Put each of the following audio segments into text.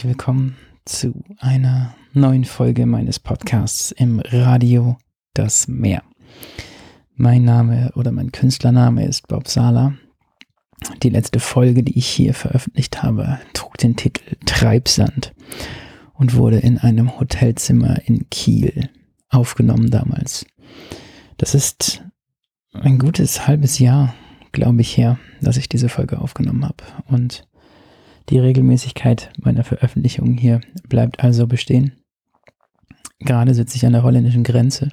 Herzlich willkommen zu einer neuen Folge meines Podcasts im Radio Das Meer. Mein Name oder mein Künstlername ist Bob Sala. Die letzte Folge, die ich hier veröffentlicht habe, trug den Titel Treibsand und wurde in einem Hotelzimmer in Kiel aufgenommen damals. Das ist ein gutes halbes Jahr, glaube ich, her, dass ich diese Folge aufgenommen habe. Und die Regelmäßigkeit meiner Veröffentlichungen hier bleibt also bestehen. Gerade sitze ich an der holländischen Grenze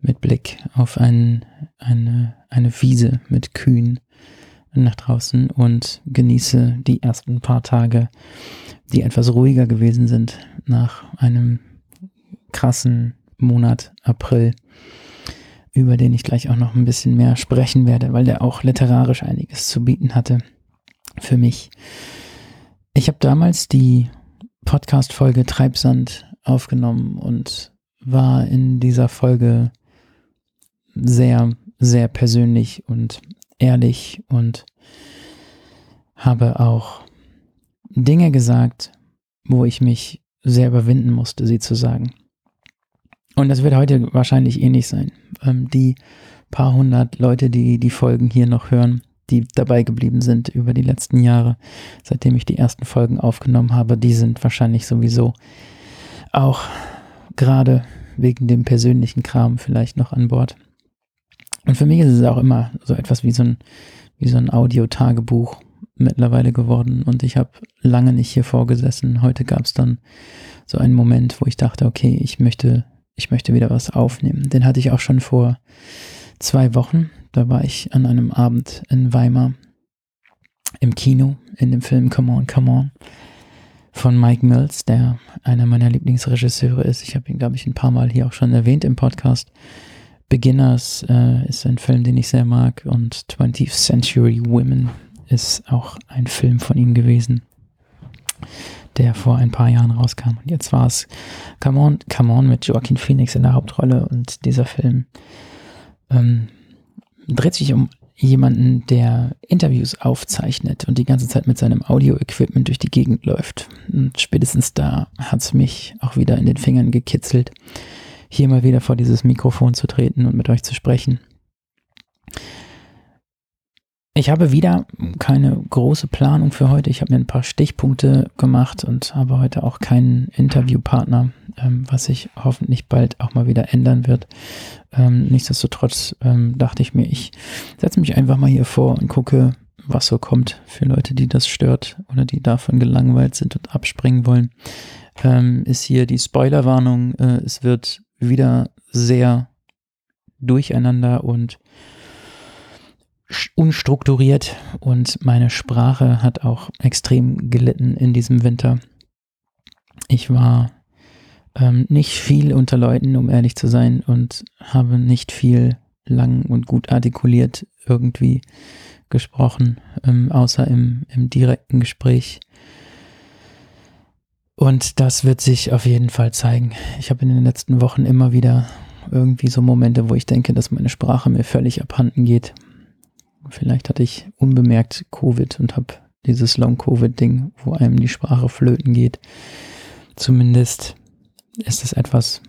mit Blick auf ein, eine, eine Wiese mit Kühen nach draußen und genieße die ersten paar Tage, die etwas ruhiger gewesen sind nach einem krassen Monat April, über den ich gleich auch noch ein bisschen mehr sprechen werde, weil der auch literarisch einiges zu bieten hatte für mich. Ich habe damals die Podcast-Folge Treibsand aufgenommen und war in dieser Folge sehr, sehr persönlich und ehrlich und habe auch Dinge gesagt, wo ich mich sehr überwinden musste, sie zu sagen. Und das wird heute wahrscheinlich ähnlich sein. Ähm, die paar hundert Leute, die die Folgen hier noch hören, die dabei geblieben sind über die letzten Jahre, seitdem ich die ersten Folgen aufgenommen habe, die sind wahrscheinlich sowieso auch gerade wegen dem persönlichen Kram vielleicht noch an Bord. Und für mich ist es auch immer so etwas wie so ein, wie so ein Audio-Tagebuch mittlerweile geworden. Und ich habe lange nicht hier vorgesessen. Heute gab es dann so einen Moment, wo ich dachte, okay, ich möchte, ich möchte wieder was aufnehmen. Den hatte ich auch schon vor zwei Wochen. Da war ich an einem Abend in Weimar im Kino in dem Film Come On, Come On von Mike Mills, der einer meiner Lieblingsregisseure ist. Ich habe ihn, glaube ich, ein paar Mal hier auch schon erwähnt im Podcast. Beginners äh, ist ein Film, den ich sehr mag und 20th Century Women ist auch ein Film von ihm gewesen, der vor ein paar Jahren rauskam. Und jetzt war es Come On, Come On mit Joaquin Phoenix in der Hauptrolle und dieser Film ähm, dreht sich um jemanden, der Interviews aufzeichnet und die ganze Zeit mit seinem Audio-Equipment durch die Gegend läuft. Und spätestens da hat es mich auch wieder in den Fingern gekitzelt hier mal wieder vor dieses Mikrofon zu treten und mit euch zu sprechen. Ich habe wieder keine große Planung für heute. Ich habe mir ein paar Stichpunkte gemacht und habe heute auch keinen Interviewpartner, ähm, was sich hoffentlich bald auch mal wieder ändern wird. Ähm, nichtsdestotrotz ähm, dachte ich mir, ich setze mich einfach mal hier vor und gucke, was so kommt für Leute, die das stört oder die davon gelangweilt sind und abspringen wollen. Ähm, ist hier die Spoilerwarnung. Äh, es wird wieder sehr durcheinander und unstrukturiert und meine Sprache hat auch extrem gelitten in diesem Winter. Ich war ähm, nicht viel unter Leuten, um ehrlich zu sein, und habe nicht viel lang und gut artikuliert irgendwie gesprochen, ähm, außer im, im direkten Gespräch und das wird sich auf jeden Fall zeigen. Ich habe in den letzten Wochen immer wieder irgendwie so Momente, wo ich denke, dass meine Sprache mir völlig abhanden geht. Vielleicht hatte ich unbemerkt Covid und habe dieses Long-Covid-Ding, wo einem die Sprache flöten geht. Zumindest ist es etwas,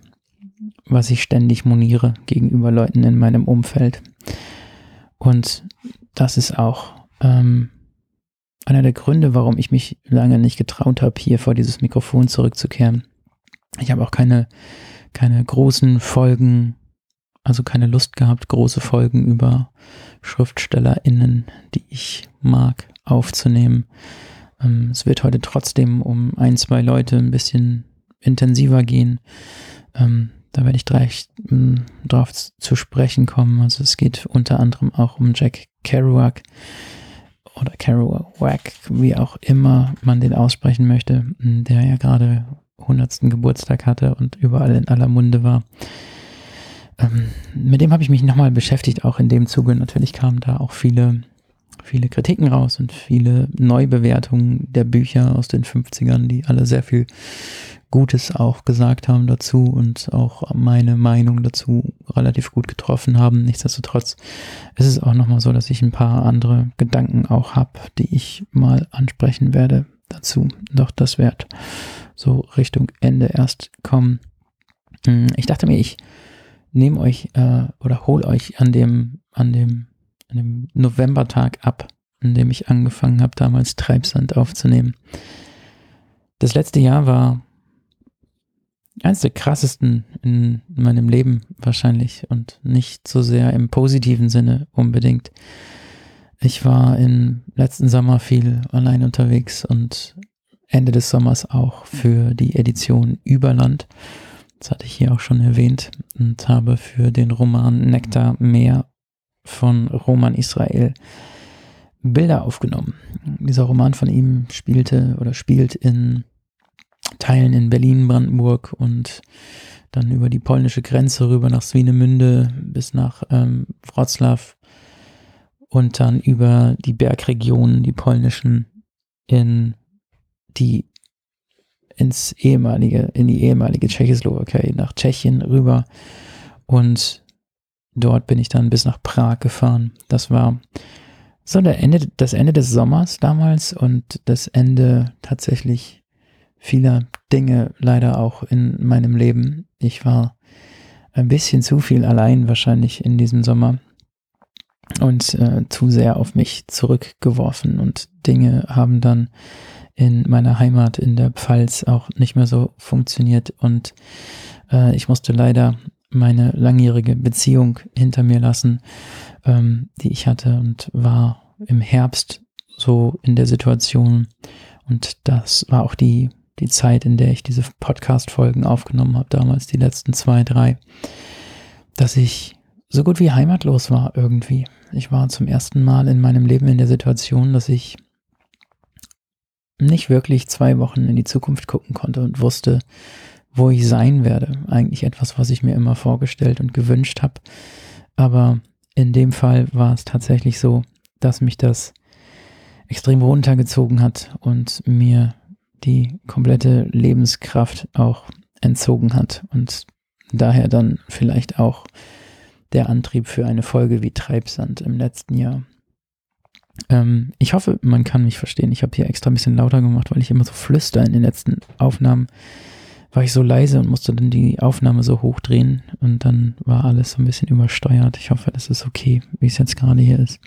was ich ständig moniere gegenüber Leuten in meinem Umfeld. Und das ist auch ähm, einer der Gründe, warum ich mich lange nicht getraut habe, hier vor dieses Mikrofon zurückzukehren. Ich habe auch keine, keine großen Folgen, also keine Lust gehabt, große Folgen über SchriftstellerInnen, die ich mag, aufzunehmen. Ähm, es wird heute trotzdem um ein, zwei Leute ein bisschen intensiver gehen. Ähm, da werde ich gleich ähm, drauf zu sprechen kommen. Also es geht unter anderem auch um Jack Kerouac, oder Kerouac, wie auch immer man den aussprechen möchte, der ja gerade 100. Geburtstag hatte und überall in aller Munde war. Ähm, mit dem habe ich mich nochmal beschäftigt, auch in dem Zuge. Natürlich kamen da auch viele, viele Kritiken raus und viele Neubewertungen der Bücher aus den 50ern, die alle sehr viel Gutes auch gesagt haben dazu und auch meine Meinung dazu relativ gut getroffen haben. Nichtsdestotrotz ist es auch nochmal so, dass ich ein paar andere Gedanken auch habe, die ich mal ansprechen werde, dazu. Doch das wird so Richtung Ende erst kommen. Hm, ich dachte mir, ich nehme euch äh, oder hole euch an dem, an dem, an dem Novembertag ab, an dem ich angefangen habe, damals Treibsand aufzunehmen. Das letzte Jahr war eines der krassesten in meinem Leben wahrscheinlich und nicht so sehr im positiven Sinne unbedingt. Ich war im letzten Sommer viel allein unterwegs und Ende des Sommers auch für die Edition Überland. Das hatte ich hier auch schon erwähnt und habe für den Roman Nektar Meer von Roman Israel Bilder aufgenommen. Dieser Roman von ihm spielte oder spielt in Teilen in Berlin, Brandenburg und dann über die polnische Grenze rüber nach Swinemünde bis nach ähm, Wroclaw und dann über die Bergregionen, die polnischen, in die ins ehemalige, in die ehemalige Tschechoslowakei, nach Tschechien rüber. Und dort bin ich dann bis nach Prag gefahren. Das war so der Ende, das Ende des Sommers damals und das Ende tatsächlich vieler Dinge leider auch in meinem Leben. Ich war ein bisschen zu viel allein wahrscheinlich in diesem Sommer und äh, zu sehr auf mich zurückgeworfen. Und Dinge haben dann in meiner Heimat in der Pfalz auch nicht mehr so funktioniert. Und äh, ich musste leider meine langjährige Beziehung hinter mir lassen, ähm, die ich hatte und war im Herbst so in der Situation. Und das war auch die die Zeit, in der ich diese Podcast-Folgen aufgenommen habe, damals die letzten zwei, drei, dass ich so gut wie heimatlos war irgendwie. Ich war zum ersten Mal in meinem Leben in der Situation, dass ich nicht wirklich zwei Wochen in die Zukunft gucken konnte und wusste, wo ich sein werde. Eigentlich etwas, was ich mir immer vorgestellt und gewünscht habe. Aber in dem Fall war es tatsächlich so, dass mich das extrem runtergezogen hat und mir die komplette Lebenskraft auch entzogen hat und daher dann vielleicht auch der Antrieb für eine Folge wie Treibsand im letzten Jahr. Ähm, ich hoffe, man kann mich verstehen. Ich habe hier extra ein bisschen lauter gemacht, weil ich immer so flüster in den letzten Aufnahmen. War ich so leise und musste dann die Aufnahme so hochdrehen und dann war alles so ein bisschen übersteuert. Ich hoffe, das ist okay, wie es jetzt gerade hier ist.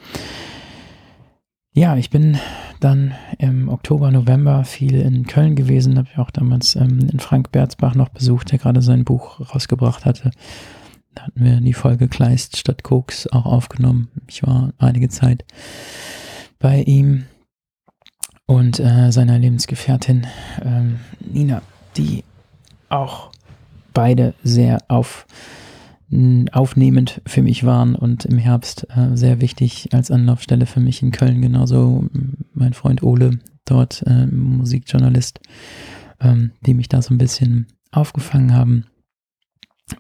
Ja, ich bin dann im Oktober, November viel in Köln gewesen, habe ich auch damals ähm, in Frank Berzbach noch besucht, der gerade sein Buch rausgebracht hatte. Da hatten wir die Folge Kleist statt Koks auch aufgenommen. Ich war einige Zeit bei ihm und äh, seiner Lebensgefährtin ähm, Nina, die auch beide sehr auf, aufnehmend für mich waren und im Herbst äh, sehr wichtig als Anlaufstelle für mich in Köln. Genauso mein Freund Ole, dort äh, Musikjournalist, ähm, die mich da so ein bisschen aufgefangen haben.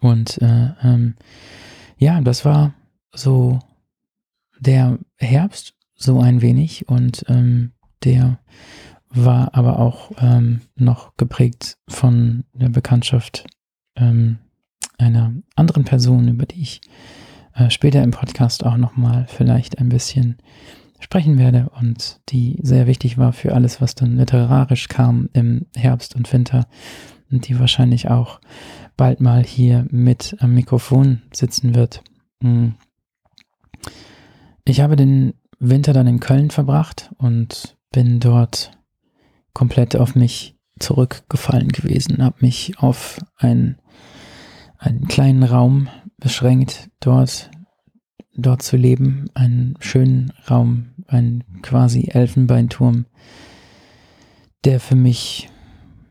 Und äh, ähm, ja, das war so der Herbst so ein wenig und ähm, der war aber auch ähm, noch geprägt von der Bekanntschaft ähm, einer anderen Person, über die ich äh, später im Podcast auch nochmal vielleicht ein bisschen sprechen werde und die sehr wichtig war für alles, was dann literarisch kam im Herbst und Winter und die wahrscheinlich auch bald mal hier mit am Mikrofon sitzen wird. Hm. Ich habe den Winter dann in Köln verbracht und bin dort komplett auf mich zurückgefallen gewesen, habe mich auf ein, einen kleinen Raum beschränkt, dort, dort zu leben, einen schönen Raum, ein quasi Elfenbeinturm, der für mich,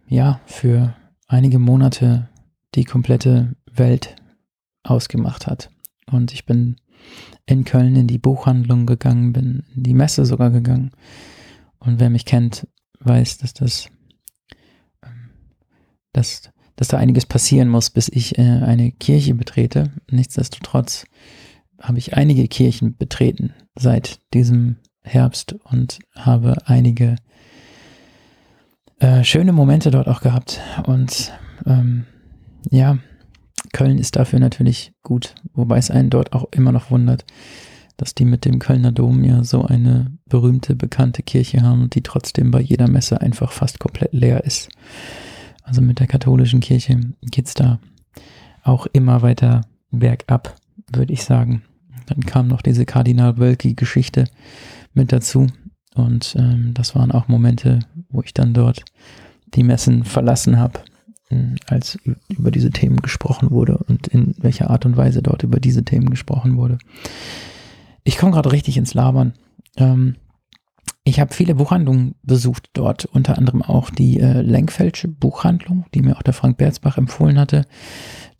ja, für einige Monate die komplette Welt ausgemacht hat. Und ich bin in Köln in die Buchhandlung gegangen, bin in die Messe sogar gegangen. Und wer mich kennt, weiß, dass das, ähm, dass, dass da einiges passieren muss, bis ich äh, eine Kirche betrete. Nichtsdestotrotz habe ich einige Kirchen betreten seit diesem Herbst und habe einige äh, schöne Momente dort auch gehabt. Und ähm, ja, Köln ist dafür natürlich gut, wobei es einen dort auch immer noch wundert, dass die mit dem Kölner Dom ja so eine berühmte, bekannte Kirche haben die trotzdem bei jeder Messe einfach fast komplett leer ist. Also mit der katholischen Kirche geht's da auch immer weiter bergab, würde ich sagen. Dann kam noch diese Kardinal Wölki-Geschichte mit dazu. Und ähm, das waren auch Momente, wo ich dann dort die Messen verlassen habe, äh, als über diese Themen gesprochen wurde und in welcher Art und Weise dort über diese Themen gesprochen wurde. Ich komme gerade richtig ins Labern. Ähm, ich habe viele Buchhandlungen besucht dort, unter anderem auch die äh, Lenkfeldsche Buchhandlung, die mir auch der Frank Berzbach empfohlen hatte,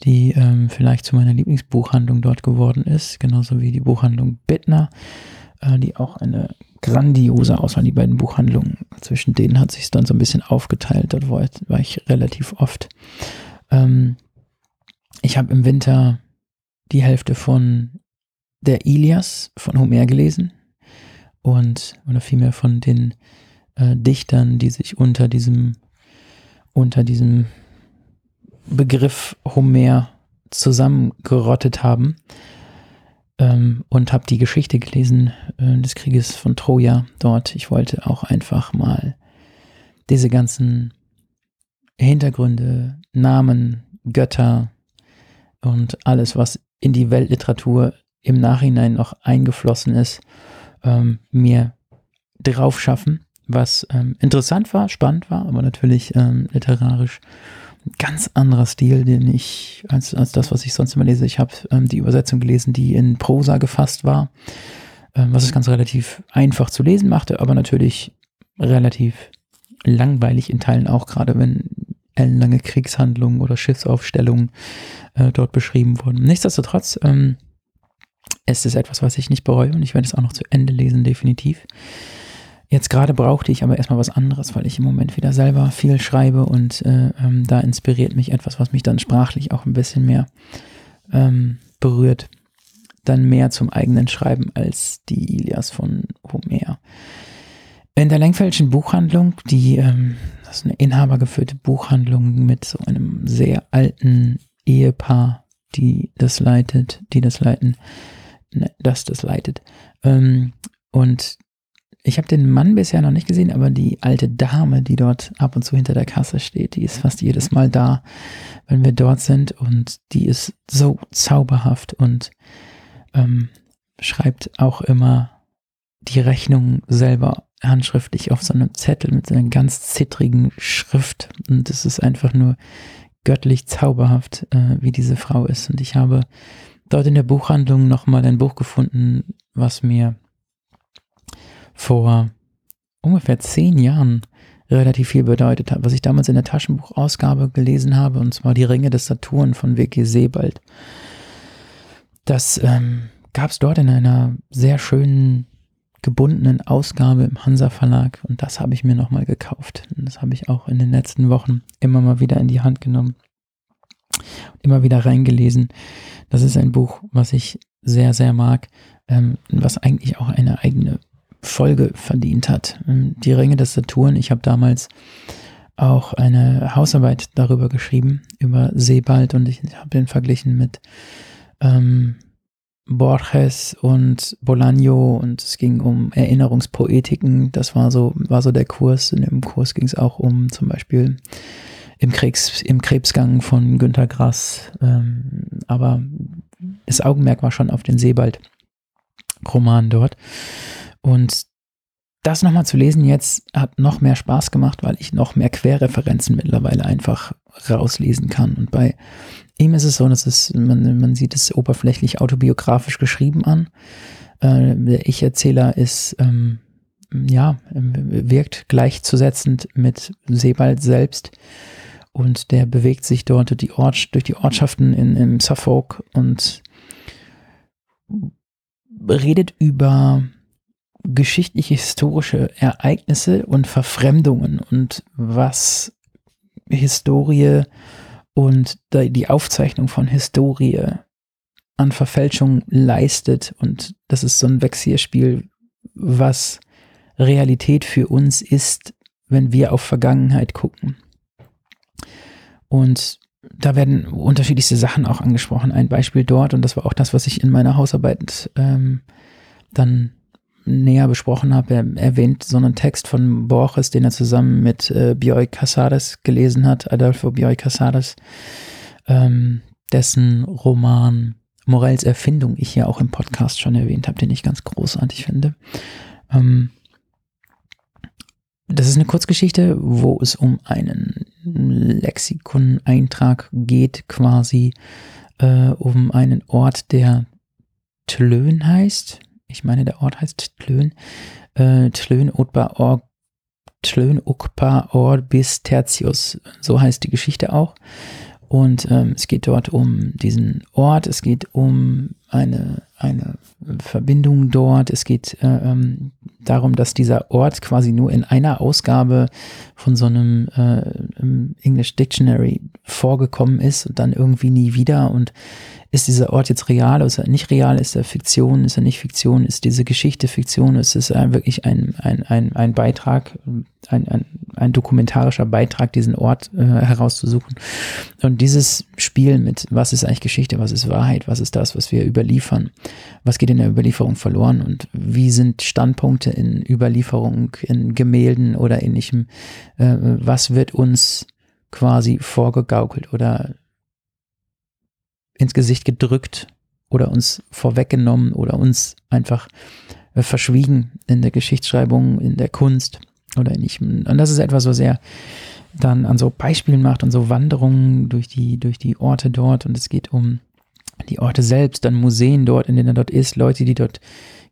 die ähm, vielleicht zu meiner Lieblingsbuchhandlung dort geworden ist, genauso wie die Buchhandlung Bittner, äh, die auch eine grandiose Auswahl, die beiden Buchhandlungen. Zwischen denen hat sich dann so ein bisschen aufgeteilt, dort war ich, war ich relativ oft. Ähm, ich habe im Winter die Hälfte von der Ilias von Homer gelesen und oder vielmehr von den äh, Dichtern, die sich unter diesem unter diesem Begriff Homer zusammengerottet haben ähm, und habe die Geschichte gelesen äh, des Krieges von Troja dort. Ich wollte auch einfach mal diese ganzen Hintergründe, Namen, Götter und alles, was in die Weltliteratur im Nachhinein noch eingeflossen ist, ähm, mir drauf schaffen, was ähm, interessant war, spannend war, aber natürlich ähm, literarisch ein ganz anderer Stil, den ich, als, als das, was ich sonst immer lese. Ich habe ähm, die Übersetzung gelesen, die in Prosa gefasst war, ähm, was es ganz relativ einfach zu lesen machte, aber natürlich relativ langweilig in Teilen auch, gerade wenn ellenlange Kriegshandlungen oder Schiffsaufstellungen äh, dort beschrieben wurden. Nichtsdestotrotz ähm, es ist etwas, was ich nicht bereue und ich werde es auch noch zu Ende lesen, definitiv. Jetzt gerade brauchte ich aber erstmal was anderes, weil ich im Moment wieder selber viel schreibe und äh, ähm, da inspiriert mich etwas, was mich dann sprachlich auch ein bisschen mehr ähm, berührt. Dann mehr zum eigenen Schreiben als die Ilias von Homer. In der Lenkfeldschen Buchhandlung, die, ähm, das ist eine inhabergeführte Buchhandlung mit so einem sehr alten Ehepaar, die das leitet, die das leiten, das das leitet. Ähm, und ich habe den Mann bisher noch nicht gesehen, aber die alte Dame, die dort ab und zu hinter der Kasse steht, die ist fast jedes Mal da, wenn wir dort sind. Und die ist so zauberhaft und ähm, schreibt auch immer die Rechnung selber handschriftlich auf so einem Zettel mit so einer ganz zittrigen Schrift. Und es ist einfach nur göttlich zauberhaft, äh, wie diese Frau ist. Und ich habe dort in der Buchhandlung nochmal ein Buch gefunden, was mir vor ungefähr zehn Jahren relativ viel bedeutet hat, was ich damals in der Taschenbuchausgabe gelesen habe, und zwar Die Ringe des Saturn von W.G. Sebald. Das ähm, gab es dort in einer sehr schönen gebundenen Ausgabe im Hansa Verlag und das habe ich mir nochmal gekauft. Und das habe ich auch in den letzten Wochen immer mal wieder in die Hand genommen immer wieder reingelesen. Das ist ein Buch, was ich sehr, sehr mag, ähm, was eigentlich auch eine eigene Folge verdient hat. Ähm, die Ringe des Saturn, ich habe damals auch eine Hausarbeit darüber geschrieben, über Sebald und ich habe den verglichen mit ähm, Borges und Bolaño und es ging um Erinnerungspoetiken. Das war so, war so der Kurs. In dem Kurs ging es auch um zum Beispiel im, Krebs, im Krebsgang von Günter Grass. Ähm, aber das Augenmerk war schon auf den Sebald-Roman dort. Und das nochmal zu lesen jetzt hat noch mehr Spaß gemacht, weil ich noch mehr Querreferenzen mittlerweile einfach rauslesen kann. Und bei ihm ist es so, dass es, man, man sieht es oberflächlich autobiografisch geschrieben an. Äh, der Ich-Erzähler ist, ähm, ja, wirkt gleichzusetzend mit Sebald selbst und der bewegt sich dort durch die, Ort, durch die Ortschaften in, in Suffolk und redet über geschichtliche, historische Ereignisse und Verfremdungen und was Historie und die Aufzeichnung von Historie an Verfälschung leistet. Und das ist so ein Wechselspiel, was Realität für uns ist, wenn wir auf Vergangenheit gucken. Und da werden unterschiedlichste Sachen auch angesprochen. Ein Beispiel dort, und das war auch das, was ich in meiner Hausarbeit ähm, dann näher besprochen habe, er erwähnt so einen Text von Borges, den er zusammen mit äh, Bioy Casares gelesen hat, Adolfo Bioy Casares, ähm, dessen Roman Morels Erfindung ich ja auch im Podcast schon erwähnt habe, den ich ganz großartig finde. Ähm, das ist eine Kurzgeschichte, wo es um einen Lexikon-Eintrag geht, quasi äh, um einen Ort, der Tlön heißt. Ich meine, der Ort heißt Tlön. Äh, Tlön Utba Or Tlön Ukpa Orbis Tertius. So heißt die Geschichte auch. Und ähm, es geht dort um diesen Ort, es geht um eine, eine Verbindung dort, es geht äh, ähm, darum, dass dieser Ort quasi nur in einer Ausgabe von so einem äh, English Dictionary vorgekommen ist und dann irgendwie nie wieder. Und ist dieser Ort jetzt real oder ist er nicht real? Ist er Fiktion? Ist er nicht Fiktion? Ist diese Geschichte Fiktion? Ist es wirklich ein, ein, ein, ein Beitrag, ein, ein, ein dokumentarischer Beitrag, diesen Ort äh, herauszusuchen? Und dieses Spiel mit, was ist eigentlich Geschichte, was ist Wahrheit, was ist das, was wir überliefern? Was geht in der Überlieferung verloren? Und wie sind Standpunkte in Überlieferung, in Gemälden oder ähnlichem? Äh, was wird uns quasi vorgegaukelt oder ins Gesicht gedrückt oder uns vorweggenommen oder uns einfach äh, verschwiegen in der Geschichtsschreibung, in der Kunst oder nicht. Und das ist etwas, was er dann an so Beispielen macht und so Wanderungen durch die, durch die Orte dort und es geht um die Orte selbst, dann Museen dort, in denen er dort ist, Leute, die dort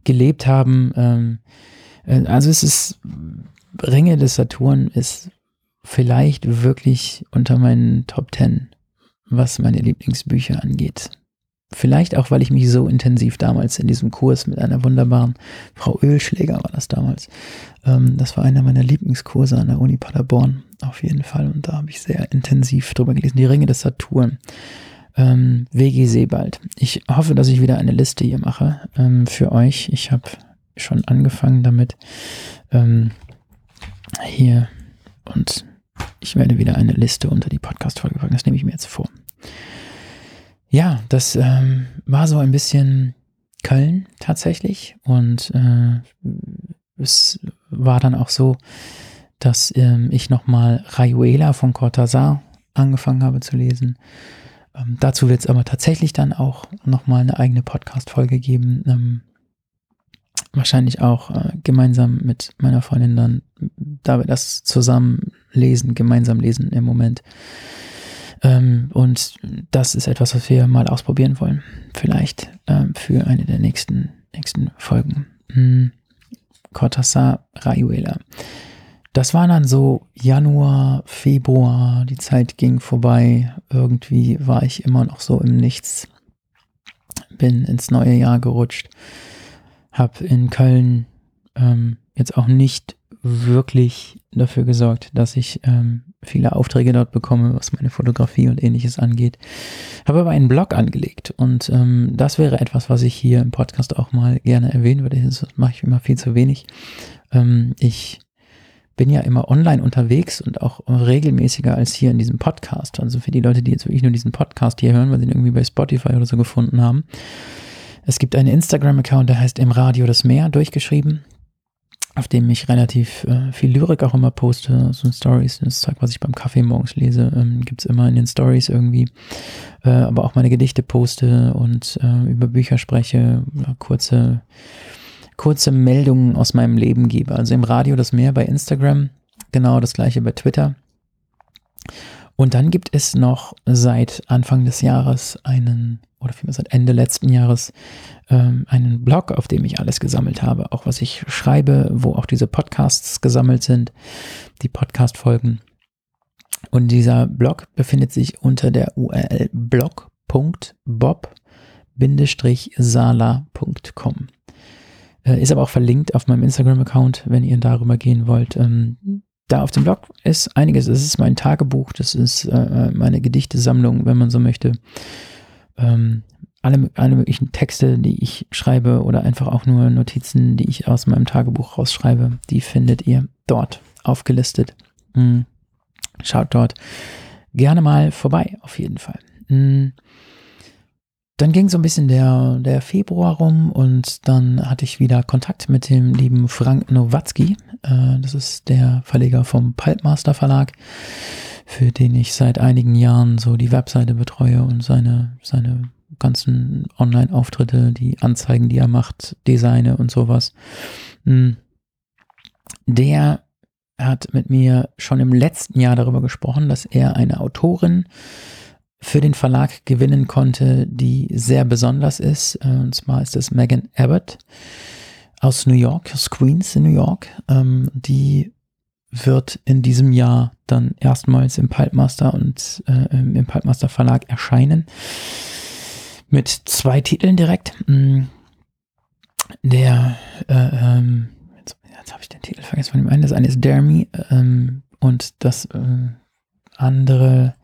gelebt haben. Ähm, äh, also es ist, Ringe des Saturn ist vielleicht wirklich unter meinen Top Ten was meine Lieblingsbücher angeht. Vielleicht auch, weil ich mich so intensiv damals in diesem Kurs mit einer wunderbaren Frau Ölschläger war das damals. Ähm, das war einer meiner Lieblingskurse an der Uni Paderborn, auf jeden Fall. Und da habe ich sehr intensiv drüber gelesen. Die Ringe des Saturn. Ähm, WG Sebald. Ich hoffe, dass ich wieder eine Liste hier mache ähm, für euch. Ich habe schon angefangen damit. Ähm, hier und ich werde wieder eine Liste unter die Podcast-Folge packen. Das nehme ich mir jetzt vor. Ja, das ähm, war so ein bisschen Köln tatsächlich. Und äh, es war dann auch so, dass ähm, ich nochmal Rayuela von Cortázar angefangen habe zu lesen. Ähm, dazu wird es aber tatsächlich dann auch nochmal eine eigene Podcast-Folge geben. Ähm, wahrscheinlich auch äh, gemeinsam mit meiner Freundin dann, da wir das zusammen lesen, gemeinsam lesen im Moment. Ähm, und das ist etwas, was wir mal ausprobieren wollen. Vielleicht ähm, für eine der nächsten, nächsten Folgen. Hm. Cortázar Rayuela. Das war dann so Januar, Februar, die Zeit ging vorbei. Irgendwie war ich immer noch so im Nichts. Bin ins neue Jahr gerutscht. Hab in Köln ähm, jetzt auch nicht wirklich dafür gesorgt, dass ich ähm, viele Aufträge dort bekomme, was meine Fotografie und ähnliches angeht. Habe aber einen Blog angelegt und ähm, das wäre etwas, was ich hier im Podcast auch mal gerne erwähnen würde. Das mache ich immer viel zu wenig. Ähm, ich bin ja immer online unterwegs und auch regelmäßiger als hier in diesem Podcast. Also für die Leute, die jetzt wirklich nur diesen Podcast hier hören, weil sie ihn irgendwie bei Spotify oder so gefunden haben. Es gibt einen Instagram-Account, der heißt im Radio das Meer durchgeschrieben auf dem ich relativ äh, viel Lyrik auch immer poste, so Stories, das Zeug, was ich beim Kaffee morgens lese, ähm, gibt es immer in den Stories irgendwie, äh, aber auch meine Gedichte poste und äh, über Bücher spreche, kurze, kurze Meldungen aus meinem Leben gebe. Also im Radio das mehr bei Instagram, genau das gleiche bei Twitter. Und dann gibt es noch seit Anfang des Jahres einen, oder vielmehr seit Ende letzten Jahres, ähm, einen Blog, auf dem ich alles gesammelt habe, auch was ich schreibe, wo auch diese Podcasts gesammelt sind, die Podcast-Folgen. Und dieser Blog befindet sich unter der URL blog.bob-sala.com. Äh, ist aber auch verlinkt auf meinem Instagram-Account, wenn ihr darüber gehen wollt. Ähm, da auf dem Blog ist einiges. Das ist mein Tagebuch, das ist äh, meine Gedichtesammlung, wenn man so möchte. Alle, alle möglichen Texte, die ich schreibe oder einfach auch nur Notizen, die ich aus meinem Tagebuch rausschreibe, die findet ihr dort aufgelistet. Mhm. Schaut dort gerne mal vorbei, auf jeden Fall. Mhm. dann ging so ein bisschen der, der Februar rum und dann hatte ich wieder Kontakt mit dem lieben Frank Nowatzki. Äh, das ist der Verleger vom Pulpmaster Verlag, für den ich seit einigen Jahren so die Webseite betreue und seine, seine ganzen Online-Auftritte, die Anzeigen, die er macht, Designe und sowas. Hm. Der hat mit mir schon im letzten Jahr darüber gesprochen, dass er eine Autorin für den Verlag gewinnen konnte, die sehr besonders ist. Und zwar ist es Megan Abbott aus New York, aus Queens in New York. Ähm, die wird in diesem Jahr dann erstmals im Pulpmaster und äh, im Pulpmaster Verlag erscheinen. Mit zwei Titeln direkt. Mm. Der, äh, ähm, jetzt, jetzt habe ich den Titel vergessen von dem einen. Das eine ist Dare ähm, und das äh, andere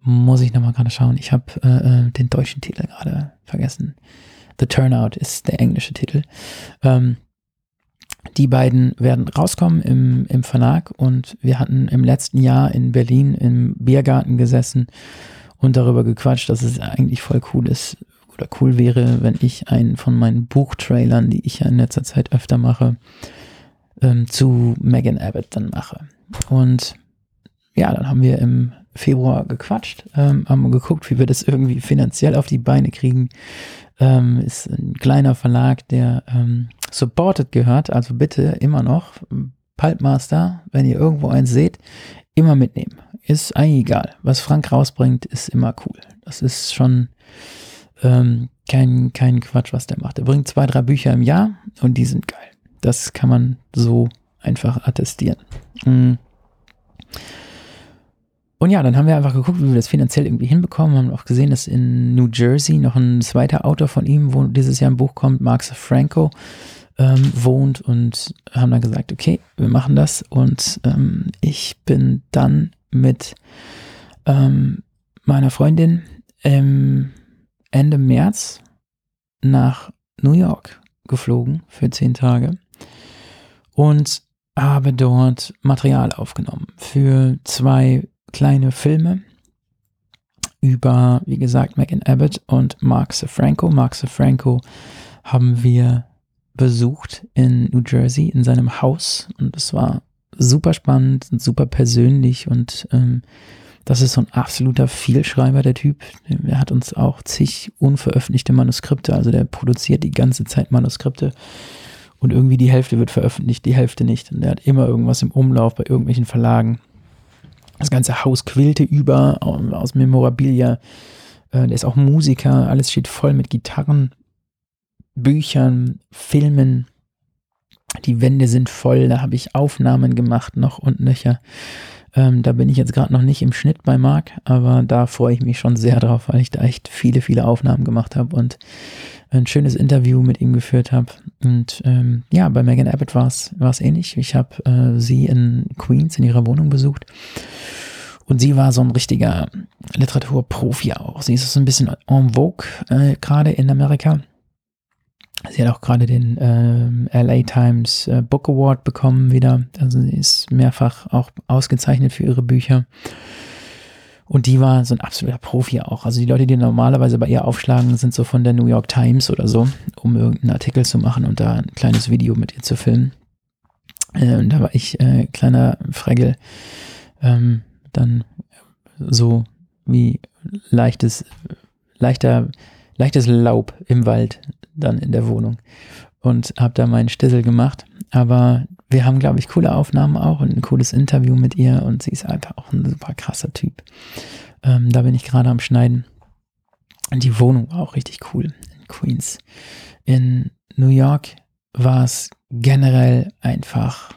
muss ich nochmal gerade schauen. Ich habe äh, äh, den deutschen Titel gerade vergessen. The Turnout ist der englische Titel. Ähm, die beiden werden rauskommen im, im Verlag und wir hatten im letzten Jahr in Berlin im Biergarten gesessen und darüber gequatscht, dass es eigentlich voll cool ist oder cool wäre, wenn ich einen von meinen Buchtrailern, die ich ja in letzter Zeit öfter mache, ähm, zu Megan Abbott dann mache. Und ja, dann haben wir im Februar gequatscht, ähm, haben geguckt, wie wir das irgendwie finanziell auf die Beine kriegen. Ähm, ist ein kleiner Verlag, der ähm, supported gehört, also bitte immer noch Pulpmaster, wenn ihr irgendwo eins seht, immer mitnehmen. Ist eigentlich egal. Was Frank rausbringt, ist immer cool. Das ist schon ähm, kein, kein Quatsch, was der macht. Er bringt zwei, drei Bücher im Jahr und die sind geil. Das kann man so einfach attestieren. Mhm. Und ja, dann haben wir einfach geguckt, wie wir das finanziell irgendwie hinbekommen. Haben auch gesehen, dass in New Jersey noch ein zweiter Autor von ihm, wo dieses Jahr ein Buch kommt, Max Franco, ähm, wohnt und haben dann gesagt, okay, wir machen das. Und ähm, ich bin dann mit ähm, meiner Freundin Ende März nach New York geflogen für zehn Tage und habe dort Material aufgenommen für zwei kleine Filme über, wie gesagt, Megan Abbott und Mark Safranco. Mark Safranco haben wir besucht in New Jersey in seinem Haus und es war super spannend und super persönlich und ähm, das ist so ein absoluter Vielschreiber, der Typ. Er hat uns auch zig unveröffentlichte Manuskripte, also der produziert die ganze Zeit Manuskripte und irgendwie die Hälfte wird veröffentlicht, die Hälfte nicht. Und der hat immer irgendwas im Umlauf bei irgendwelchen Verlagen. Das ganze Haus quillte über aus Memorabilia. Äh, der ist auch Musiker. Alles steht voll mit Gitarren, Büchern, Filmen. Die Wände sind voll. Da habe ich Aufnahmen gemacht, noch und nöcher. Ähm, da bin ich jetzt gerade noch nicht im Schnitt bei Marc, aber da freue ich mich schon sehr drauf, weil ich da echt viele, viele Aufnahmen gemacht habe und ein schönes Interview mit ihm geführt habe. Und ähm, ja, bei Megan Abbott war es ähnlich. Ich habe äh, sie in Queens in ihrer Wohnung besucht. Und sie war so ein richtiger Literaturprofi auch. Sie ist so ein bisschen en vogue, äh, gerade in Amerika. Sie hat auch gerade den äh, LA Times äh, Book Award bekommen wieder. Also sie ist mehrfach auch ausgezeichnet für ihre Bücher. Und die war so ein absoluter Profi auch. Also die Leute, die normalerweise bei ihr aufschlagen, sind so von der New York Times oder so, um irgendeinen Artikel zu machen und da ein kleines Video mit ihr zu filmen. Äh, und da war ich äh, kleiner Fregel, ähm, dann so wie leichtes, leichter, leichtes Laub im Wald dann in der Wohnung und habe da meinen Stissel gemacht. Aber wir haben, glaube ich, coole Aufnahmen auch und ein cooles Interview mit ihr und sie ist einfach auch ein super krasser Typ. Ähm, da bin ich gerade am Schneiden. Und die Wohnung war auch richtig cool in Queens. In New York war es generell einfach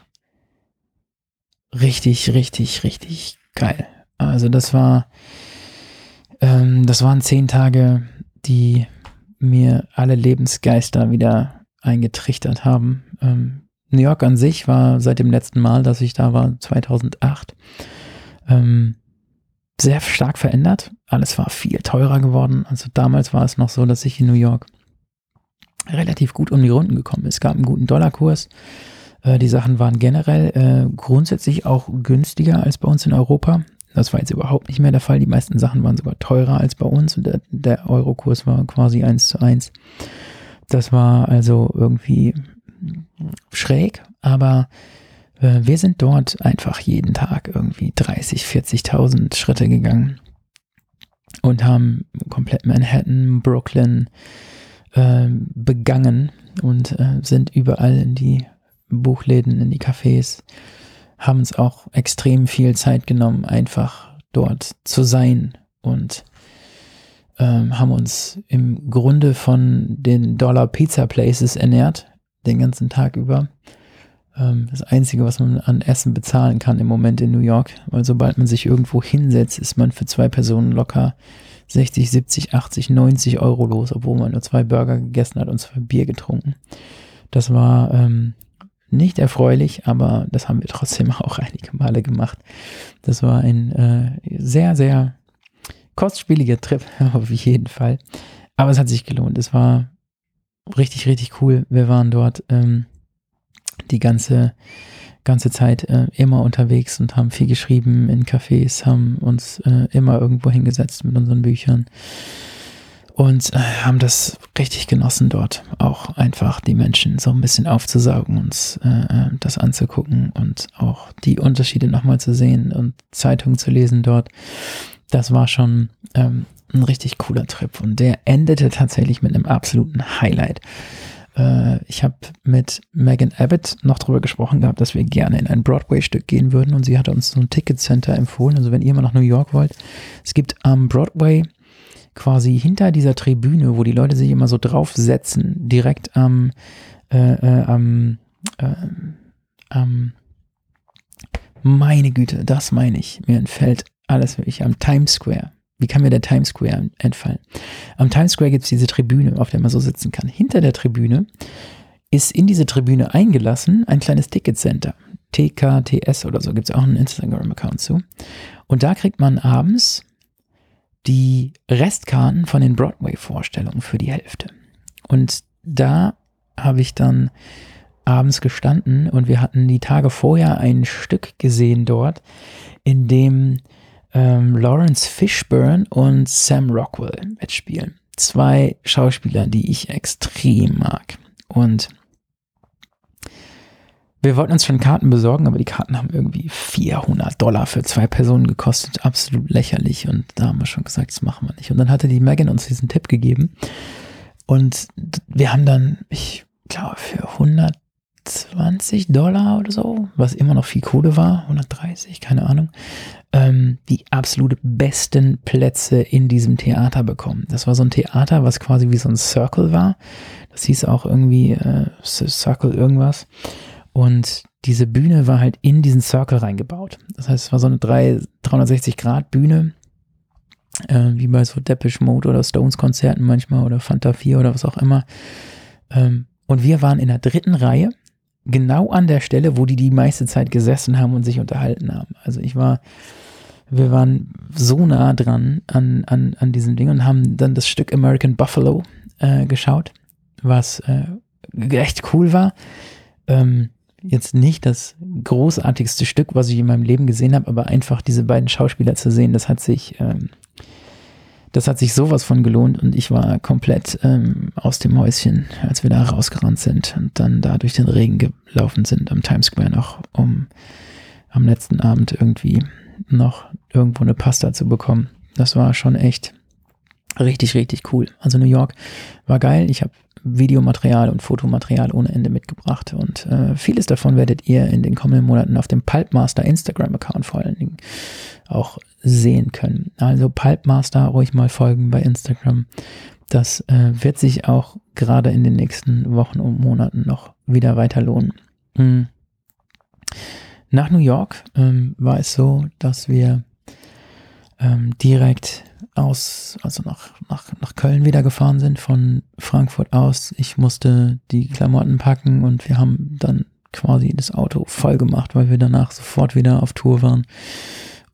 richtig, richtig, richtig geil. Also das war, ähm, das waren zehn Tage, die mir alle Lebensgeister wieder eingetrichtert haben. Ähm, New York an sich war seit dem letzten Mal, dass ich da war, 2008, ähm, sehr stark verändert. Alles war viel teurer geworden. Also damals war es noch so, dass ich in New York relativ gut um die Runden gekommen bin. Es gab einen guten Dollarkurs. Äh, die Sachen waren generell äh, grundsätzlich auch günstiger als bei uns in Europa. Das war jetzt überhaupt nicht mehr der Fall. Die meisten Sachen waren sogar teurer als bei uns und der, der Eurokurs war quasi eins zu eins. Das war also irgendwie schräg, aber äh, wir sind dort einfach jeden Tag irgendwie 30, 40.000 Schritte gegangen und haben komplett Manhattan, Brooklyn äh, begangen und äh, sind überall in die Buchläden, in die Cafés, haben uns auch extrem viel Zeit genommen, einfach dort zu sein und ähm, haben uns im Grunde von den Dollar Pizza Places ernährt, den ganzen Tag über. Ähm, das Einzige, was man an Essen bezahlen kann im Moment in New York, weil sobald man sich irgendwo hinsetzt, ist man für zwei Personen locker 60, 70, 80, 90 Euro los, obwohl man nur zwei Burger gegessen hat und zwei Bier getrunken. Das war ähm, nicht erfreulich, aber das haben wir trotzdem auch einige Male gemacht. Das war ein äh, sehr, sehr kostspieliger Trip, auf jeden Fall. Aber es hat sich gelohnt. Es war richtig, richtig cool. Wir waren dort ähm, die ganze, ganze Zeit äh, immer unterwegs und haben viel geschrieben in Cafés, haben uns äh, immer irgendwo hingesetzt mit unseren Büchern und äh, haben das richtig genossen dort auch einfach die Menschen so ein bisschen aufzusaugen, uns äh, äh, das anzugucken und auch die Unterschiede nochmal zu sehen und Zeitungen zu lesen dort. Das war schon ähm, ein richtig cooler Trip und der endete tatsächlich mit einem absoluten Highlight. Äh, ich habe mit Megan Abbott noch darüber gesprochen gehabt, dass wir gerne in ein Broadway-Stück gehen würden und sie hat uns so ein Ticketcenter empfohlen. Also wenn ihr mal nach New York wollt, es gibt am Broadway quasi hinter dieser Tribüne, wo die Leute sich immer so draufsetzen, direkt am, äh, äh, am, äh, am, meine Güte, das meine ich. Mir entfällt alles wirklich am Times Square. Wie kann mir der Times Square entfallen? Am Times Square gibt es diese Tribüne, auf der man so sitzen kann. Hinter der Tribüne ist in diese Tribüne eingelassen ein kleines Ticketcenter. TKTS oder so gibt es auch einen Instagram-Account zu. Und da kriegt man abends die Restkarten von den Broadway-Vorstellungen für die Hälfte. Und da habe ich dann abends gestanden und wir hatten die Tage vorher ein Stück gesehen dort, in dem ähm, Lawrence Fishburne und Sam Rockwell mitspielen. Zwei Schauspieler, die ich extrem mag. Und wir wollten uns schon Karten besorgen, aber die Karten haben irgendwie 400 Dollar für zwei Personen gekostet. Absolut lächerlich. Und da haben wir schon gesagt, das machen wir nicht. Und dann hatte die Megan uns diesen Tipp gegeben. Und wir haben dann, ich glaube, für 120 Dollar oder so, was immer noch viel Kohle war, 130, keine Ahnung, ähm, die absolut besten Plätze in diesem Theater bekommen. Das war so ein Theater, was quasi wie so ein Circle war. Das hieß auch irgendwie äh, Circle irgendwas. Und diese Bühne war halt in diesen Circle reingebaut. Das heißt, es war so eine 360-Grad-Bühne, äh, wie bei so Depeche Mode oder Stones-Konzerten manchmal oder Fanta 4 oder was auch immer. Ähm, und wir waren in der dritten Reihe, genau an der Stelle, wo die die meiste Zeit gesessen haben und sich unterhalten haben. Also ich war, wir waren so nah dran an, an, an diesem Ding und haben dann das Stück American Buffalo äh, geschaut, was äh, echt cool war. Ähm, jetzt nicht das großartigste Stück, was ich in meinem Leben gesehen habe, aber einfach diese beiden Schauspieler zu sehen, das hat sich, ähm, das hat sich sowas von gelohnt und ich war komplett ähm, aus dem Häuschen, als wir da rausgerannt sind und dann da durch den Regen gelaufen sind am Times Square noch, um am letzten Abend irgendwie noch irgendwo eine Pasta zu bekommen. Das war schon echt richtig, richtig cool. Also New York war geil. Ich habe Videomaterial und Fotomaterial ohne Ende mitgebracht. Und äh, vieles davon werdet ihr in den kommenden Monaten auf dem Pulpmaster Instagram-Account vor allen Dingen auch sehen können. Also Pulpmaster ruhig mal folgen bei Instagram. Das äh, wird sich auch gerade in den nächsten Wochen und Monaten noch wieder weiter lohnen. Mhm. Nach New York ähm, war es so, dass wir ähm, direkt aus, also nach, nach, nach Köln wieder gefahren sind, von Frankfurt aus. Ich musste die Klamotten packen und wir haben dann quasi das Auto voll gemacht, weil wir danach sofort wieder auf Tour waren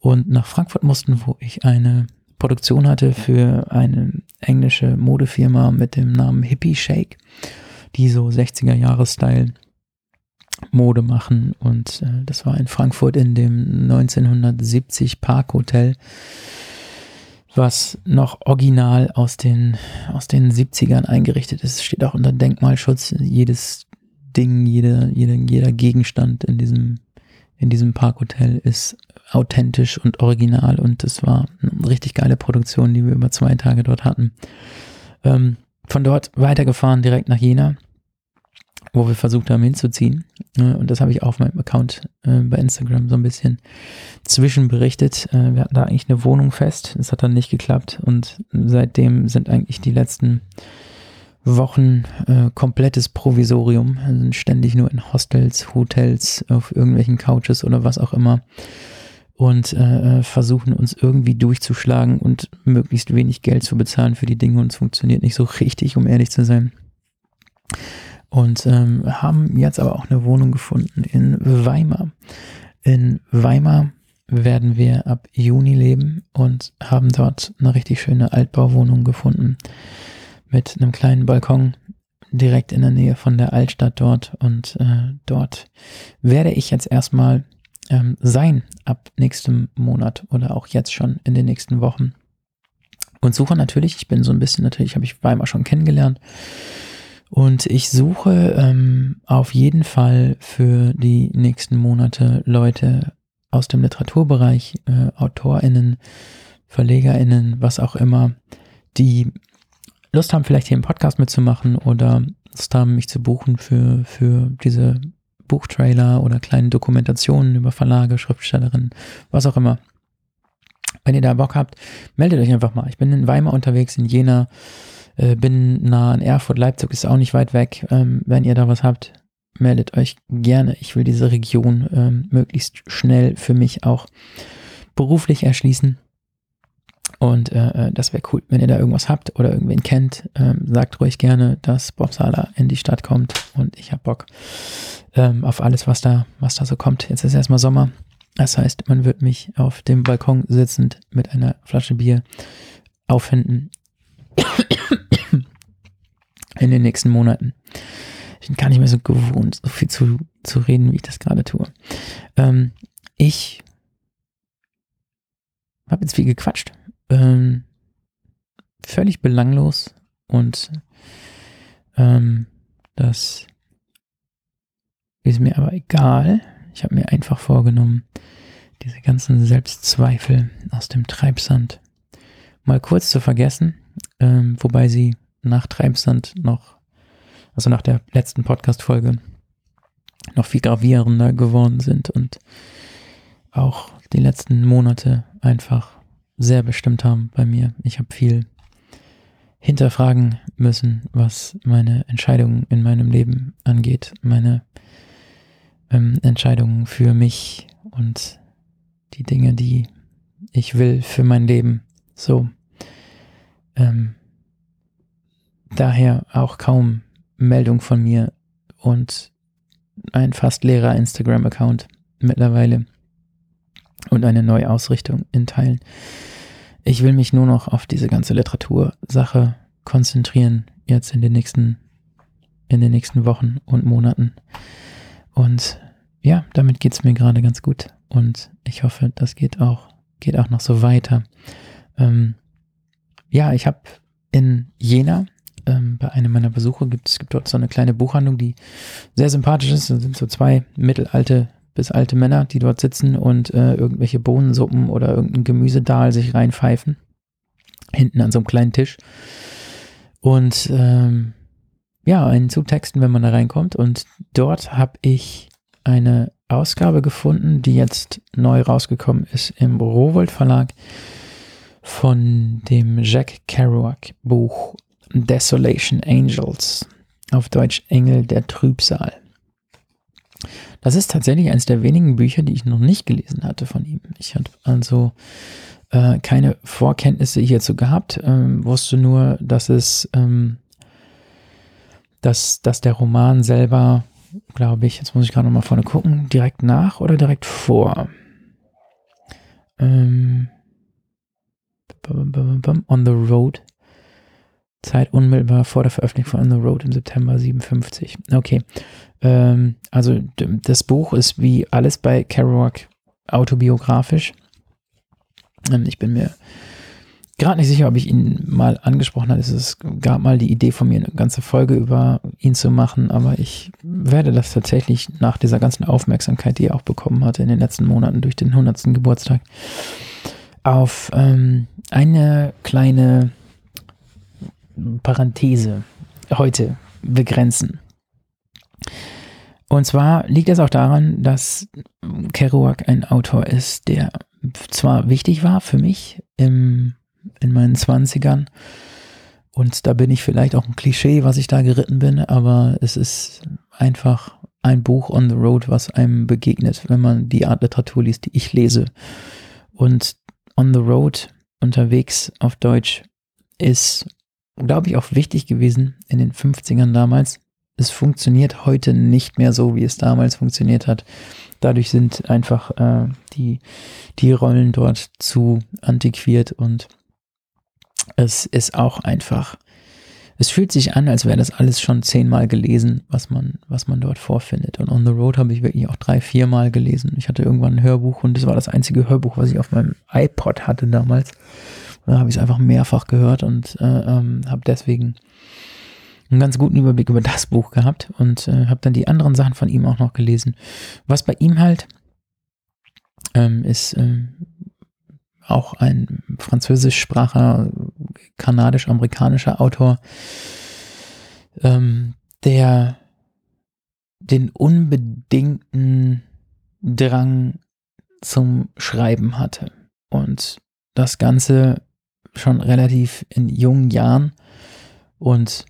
und nach Frankfurt mussten, wo ich eine Produktion hatte für eine englische Modefirma mit dem Namen Hippie Shake, die so 60er Jahre Style Mode machen und äh, das war in Frankfurt in dem 1970 Parkhotel, was noch original aus den, aus den 70ern eingerichtet ist. Es steht auch unter Denkmalschutz. Jedes Ding, jeder, jeder, jeder Gegenstand in diesem, in diesem Parkhotel ist authentisch und original und es war eine richtig geile Produktion, die wir über zwei Tage dort hatten. Ähm, von dort weitergefahren direkt nach Jena wo wir versucht haben hinzuziehen. Und das habe ich auf meinem Account äh, bei Instagram so ein bisschen zwischenberichtet. Äh, wir hatten da eigentlich eine Wohnung fest. Das hat dann nicht geklappt. Und seitdem sind eigentlich die letzten Wochen äh, komplettes Provisorium. Wir sind ständig nur in Hostels, Hotels, auf irgendwelchen Couches oder was auch immer. Und äh, versuchen uns irgendwie durchzuschlagen und möglichst wenig Geld zu bezahlen für die Dinge. Und es funktioniert nicht so richtig, um ehrlich zu sein und ähm, haben jetzt aber auch eine Wohnung gefunden in Weimar. In Weimar werden wir ab Juni leben und haben dort eine richtig schöne Altbauwohnung gefunden mit einem kleinen Balkon direkt in der Nähe von der Altstadt dort. Und äh, dort werde ich jetzt erstmal ähm, sein ab nächstem Monat oder auch jetzt schon in den nächsten Wochen. Und suche natürlich, ich bin so ein bisschen natürlich, habe ich Weimar schon kennengelernt und ich suche ähm, auf jeden Fall für die nächsten Monate Leute aus dem Literaturbereich, äh, AutorInnen, VerlegerInnen, was auch immer, die Lust haben, vielleicht hier im Podcast mitzumachen oder Lust haben, mich zu buchen für, für diese Buchtrailer oder kleinen Dokumentationen über Verlage, Schriftstellerinnen, was auch immer. Wenn ihr da Bock habt, meldet euch einfach mal. Ich bin in Weimar unterwegs, in Jena, äh, bin nah an Erfurt, Leipzig ist auch nicht weit weg. Ähm, wenn ihr da was habt, meldet euch gerne. Ich will diese Region ähm, möglichst schnell für mich auch beruflich erschließen. Und äh, äh das wäre cool, wenn ihr da irgendwas habt oder irgendwen kennt. Ähm, sagt ruhig gerne, dass Bob Sala in die Stadt kommt und ich habe Bock ähm, auf alles, was da, was da so kommt. Jetzt ist erstmal Sommer. Das heißt, man wird mich auf dem Balkon sitzend mit einer Flasche Bier auffinden in den nächsten Monaten. Ich bin gar nicht mehr so gewohnt, so viel zu, zu reden, wie ich das gerade tue. Ähm, ich habe jetzt viel gequatscht. Ähm, völlig belanglos und ähm, das ist mir aber egal. Ich habe mir einfach vorgenommen, diese ganzen Selbstzweifel aus dem Treibsand mal kurz zu vergessen, ähm, wobei sie nach Treibsand noch, also nach der letzten Podcast-Folge, noch viel gravierender geworden sind und auch die letzten Monate einfach sehr bestimmt haben bei mir. Ich habe viel hinterfragen müssen, was meine Entscheidungen in meinem Leben angeht, meine ähm, Entscheidungen für mich und die Dinge, die ich will für mein Leben. So. Ähm, daher auch kaum Meldung von mir und ein fast leerer Instagram-Account mittlerweile und eine neue Ausrichtung in Teilen. Ich will mich nur noch auf diese ganze Literatursache konzentrieren, jetzt in den nächsten, in den nächsten Wochen und Monaten. Und ja, damit geht es mir gerade ganz gut. Und ich hoffe, das geht auch, geht auch noch so weiter. Ähm, ja, ich habe in Jena ähm, bei einem meiner Besuche gibt es gibt dort so eine kleine Buchhandlung, die sehr sympathisch ist. Da sind so zwei mittelalte bis alte Männer, die dort sitzen und äh, irgendwelche Bohnensuppen oder irgendein Gemüsedahl sich reinpfeifen. Hinten an so einem kleinen Tisch. Und ähm, ja, einen Zutexten, wenn man da reinkommt. Und dort habe ich eine Ausgabe gefunden, die jetzt neu rausgekommen ist im Rowold Verlag von dem Jack Kerouac Buch Desolation Angels, auf Deutsch Engel der Trübsal. Das ist tatsächlich eines der wenigen Bücher, die ich noch nicht gelesen hatte von ihm. Ich hatte also äh, keine Vorkenntnisse hierzu gehabt, ähm, wusste nur, dass es, ähm, dass, dass der Roman selber, glaube ich, jetzt muss ich gerade nochmal vorne gucken, direkt nach oder direkt vor. Ähm, On the Road Zeit unmittelbar vor der Veröffentlichung von On the Road im September 57. Okay. Ähm, also das Buch ist wie alles bei Kerouac autobiografisch. Ähm, ich bin mir gerade nicht sicher, ob ich ihn mal angesprochen habe. Es gab mal die Idee von mir, eine ganze Folge über ihn zu machen, aber ich werde das tatsächlich nach dieser ganzen Aufmerksamkeit, die er auch bekommen hatte in den letzten Monaten durch den 100. Geburtstag, auf ähm, eine kleine Parenthese heute begrenzen. Und zwar liegt es auch daran, dass Kerouac ein Autor ist, der zwar wichtig war für mich im, in meinen Zwanzigern, und da bin ich vielleicht auch ein Klischee, was ich da geritten bin, aber es ist einfach ein Buch on the road, was einem begegnet, wenn man die Art Literatur liest, die ich lese. Und on the road unterwegs auf Deutsch ist, glaube ich, auch wichtig gewesen in den 50ern damals, es funktioniert heute nicht mehr so, wie es damals funktioniert hat. Dadurch sind einfach äh, die, die Rollen dort zu antiquiert und es ist auch einfach, es fühlt sich an, als wäre das alles schon zehnmal gelesen, was man, was man dort vorfindet. Und On the Road habe ich wirklich auch drei, viermal gelesen. Ich hatte irgendwann ein Hörbuch und das war das einzige Hörbuch, was ich auf meinem iPod hatte damals. Da habe ich es einfach mehrfach gehört und äh, ähm, habe deswegen einen ganz guten Überblick über das Buch gehabt und äh, habe dann die anderen Sachen von ihm auch noch gelesen. Was bei ihm halt ähm, ist äh, auch ein französischspracher, kanadisch-amerikanischer Autor, ähm, der den unbedingten Drang zum Schreiben hatte und das Ganze schon relativ in jungen Jahren und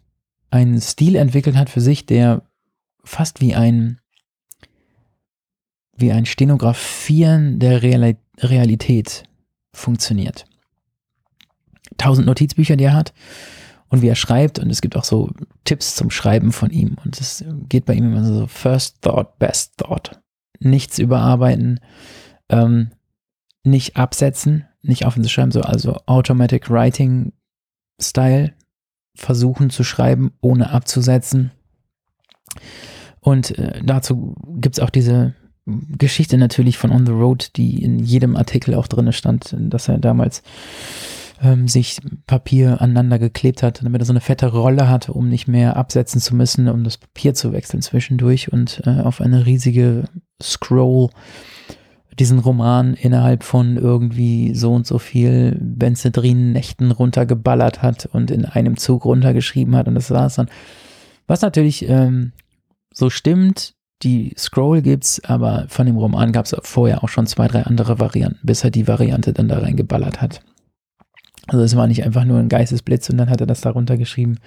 einen Stil entwickelt hat für sich, der fast wie ein, wie ein Stenografieren der Realität funktioniert. Tausend Notizbücher, die er hat und wie er schreibt und es gibt auch so Tipps zum Schreiben von ihm und es geht bei ihm immer so First Thought, Best Thought. Nichts überarbeiten, ähm, nicht absetzen, nicht aufhören schreiben, so also Automatic Writing Style, versuchen zu schreiben, ohne abzusetzen. Und äh, dazu gibt es auch diese Geschichte natürlich von On the Road, die in jedem Artikel auch drin stand, dass er damals ähm, sich Papier aneinander geklebt hat, damit er so eine fette Rolle hatte, um nicht mehr absetzen zu müssen, um das Papier zu wechseln zwischendurch und äh, auf eine riesige Scroll diesen Roman innerhalb von irgendwie so und so viel Benzedrin-Nächten runtergeballert hat und in einem Zug runtergeschrieben hat und das war es dann. Was natürlich ähm, so stimmt, die Scroll gibt's, aber von dem Roman gab es vorher auch schon zwei, drei andere Varianten, bis er die Variante dann da reingeballert hat. Also es war nicht einfach nur ein Geistesblitz und dann hat er das da runtergeschrieben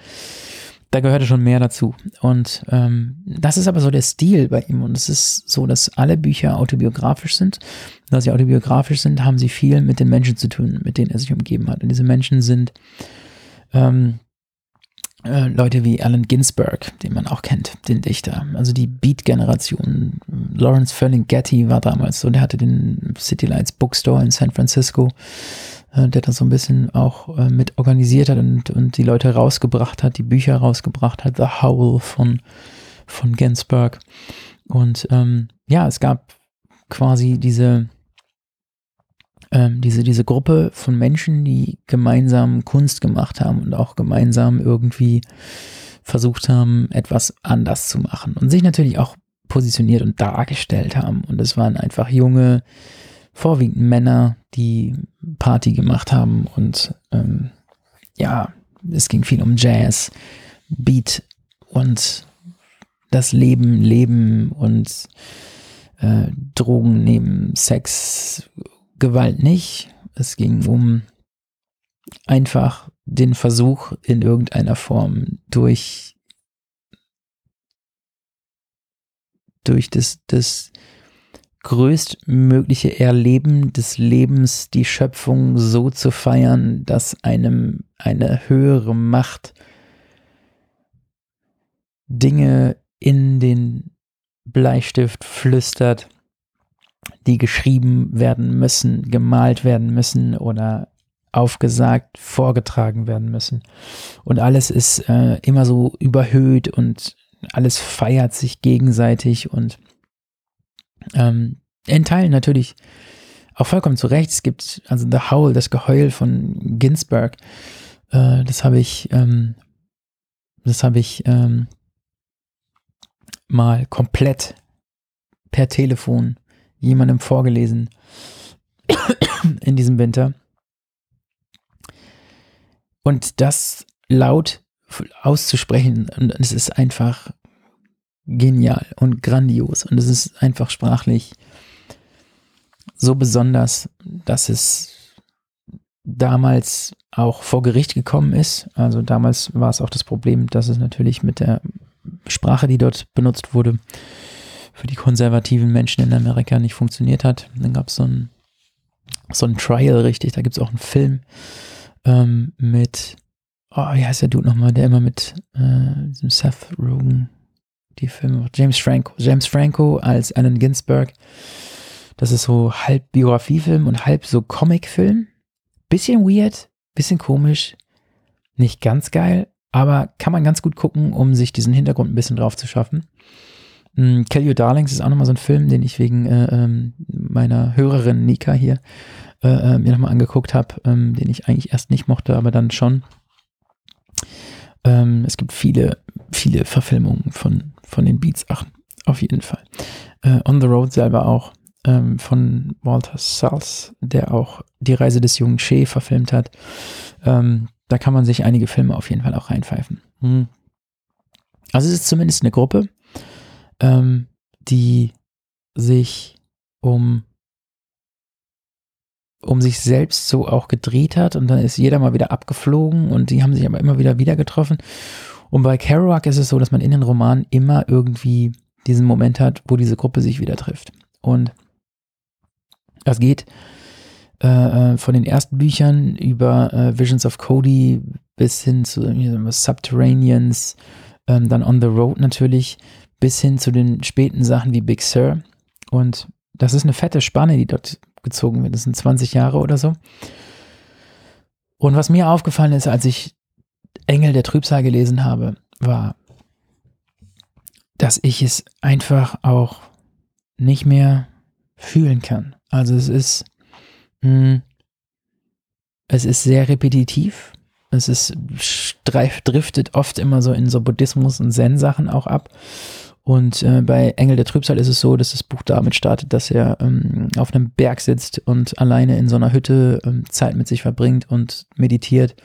da gehörte schon mehr dazu. Und ähm, das ist aber so der Stil bei ihm. Und es ist so, dass alle Bücher autobiografisch sind. Da sie autobiografisch sind, haben sie viel mit den Menschen zu tun, mit denen er sich umgeben hat. Und diese Menschen sind ähm, äh, Leute wie Allen Ginsberg, den man auch kennt, den Dichter. Also die Beat-Generation. Lawrence Ferlinghetti war damals so, der hatte den City Lights Bookstore in San Francisco. Äh, der das so ein bisschen auch äh, mit organisiert hat und, und die Leute rausgebracht hat, die Bücher rausgebracht hat, The Howl von, von Ginsberg. Und ähm, ja, es gab quasi diese, ähm, diese, diese Gruppe von Menschen, die gemeinsam Kunst gemacht haben und auch gemeinsam irgendwie versucht haben, etwas anders zu machen und sich natürlich auch positioniert und dargestellt haben. Und es waren einfach junge, vorwiegend Männer, die Party gemacht haben und ähm, ja, es ging viel um Jazz, Beat und das Leben, Leben und äh, Drogen neben Sex, Gewalt nicht. Es ging um einfach den Versuch in irgendeiner Form durch durch das, das größtmögliche Erleben des Lebens, die Schöpfung so zu feiern, dass einem eine höhere Macht Dinge in den Bleistift flüstert, die geschrieben werden müssen, gemalt werden müssen oder aufgesagt, vorgetragen werden müssen. Und alles ist äh, immer so überhöht und alles feiert sich gegenseitig und ähm, in Teilen natürlich auch vollkommen zu Recht. Es gibt also The Howl, das Geheul von Ginsberg. Äh, das habe ich, ähm, das habe ich ähm, mal komplett per Telefon jemandem vorgelesen in diesem Winter. Und das laut auszusprechen, und es ist einfach genial und grandios. Und es ist einfach sprachlich so besonders, dass es damals auch vor Gericht gekommen ist. Also damals war es auch das Problem, dass es natürlich mit der Sprache, die dort benutzt wurde, für die konservativen Menschen in Amerika nicht funktioniert hat. Dann gab es so ein, so ein Trial, richtig. Da gibt es auch einen Film ähm, mit, oh, wie heißt der Dude nochmal, der immer mit äh, diesem Seth Rogen die Filme. James Franco. James Franco als Allen Ginsberg. Das ist so halb Biografiefilm und halb so Comicfilm. Bisschen weird, bisschen komisch, nicht ganz geil, aber kann man ganz gut gucken, um sich diesen Hintergrund ein bisschen drauf zu schaffen. Mm, Kill Your Darlings ist auch nochmal so ein Film, den ich wegen äh, ähm, meiner Hörerin Nika hier äh, äh, mir nochmal angeguckt habe, ähm, den ich eigentlich erst nicht mochte, aber dann schon. Ähm, es gibt viele, viele Verfilmungen von, von den Beats, ach, auf jeden Fall. Äh, On the Road selber auch ähm, von Walter Salz, der auch die Reise des jungen Che verfilmt hat. Ähm, da kann man sich einige Filme auf jeden Fall auch reinpfeifen. Hm. Also es ist zumindest eine Gruppe, ähm, die sich um um sich selbst so auch gedreht hat und dann ist jeder mal wieder abgeflogen und die haben sich aber immer wieder wieder getroffen. Und bei Kerouac ist es so, dass man in den Romanen immer irgendwie diesen Moment hat, wo diese Gruppe sich wieder trifft. Und das geht äh, äh, von den ersten Büchern über äh, Visions of Cody bis hin zu äh, Subterraneans, ähm, dann On the Road natürlich, bis hin zu den späten Sachen wie Big Sur. Und das ist eine fette Spanne, die dort gezogen wird. Das sind 20 Jahre oder so. Und was mir aufgefallen ist, als ich Engel der Trübsal gelesen habe, war, dass ich es einfach auch nicht mehr fühlen kann. Also es ist, mh, hm, es ist sehr repetitiv. Es ist, streif, driftet oft immer so in so Buddhismus und Zen-Sachen auch ab. Und äh, bei Engel der Trübsal ist es so, dass das Buch damit startet, dass er ähm, auf einem Berg sitzt und alleine in so einer Hütte ähm, Zeit mit sich verbringt und meditiert.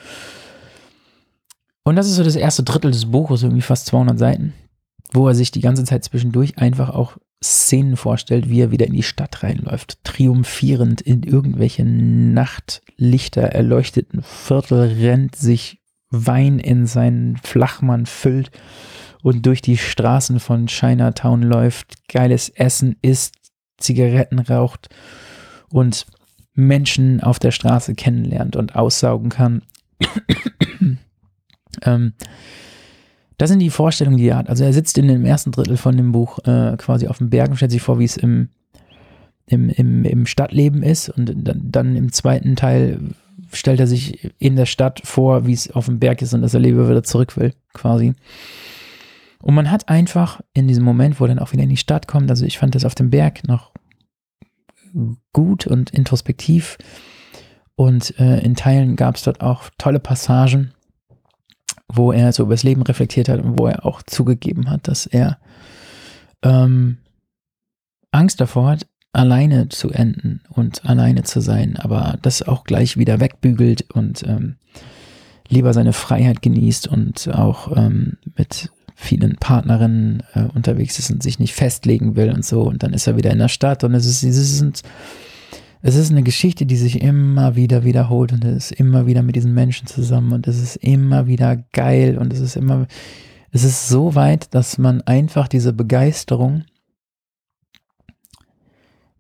Und das ist so das erste Drittel des Buches, irgendwie fast 200 Seiten, wo er sich die ganze Zeit zwischendurch einfach auch Szenen vorstellt, wie er wieder in die Stadt reinläuft, triumphierend in irgendwelche Nachtlichter erleuchteten Viertel rennt, sich Wein in seinen Flachmann füllt und durch die Straßen von Chinatown läuft, geiles Essen isst, Zigaretten raucht und Menschen auf der Straße kennenlernt und aussaugen kann. Ähm, das sind die Vorstellungen, die er hat. Also er sitzt in dem ersten Drittel von dem Buch äh, quasi auf dem Berg und stellt sich vor, wie es im, im, im, im Stadtleben ist. Und dann, dann im zweiten Teil stellt er sich in der Stadt vor, wie es auf dem Berg ist und dass er lieber wieder zurück will, quasi. Und man hat einfach in diesem Moment, wo er dann auch wieder in die Stadt kommt, also ich fand das auf dem Berg noch gut und introspektiv. Und äh, in Teilen gab es dort auch tolle Passagen, wo er so über das Leben reflektiert hat und wo er auch zugegeben hat, dass er ähm, Angst davor hat, alleine zu enden und alleine zu sein, aber das auch gleich wieder wegbügelt und ähm, lieber seine Freiheit genießt und auch ähm, mit vielen Partnerinnen äh, unterwegs ist und sich nicht festlegen will und so. Und dann ist er wieder in der Stadt und es ist, es ist es ist eine Geschichte, die sich immer wieder wiederholt und es ist immer wieder mit diesen Menschen zusammen und es ist immer wieder geil und es ist immer, es ist so weit, dass man einfach diese Begeisterung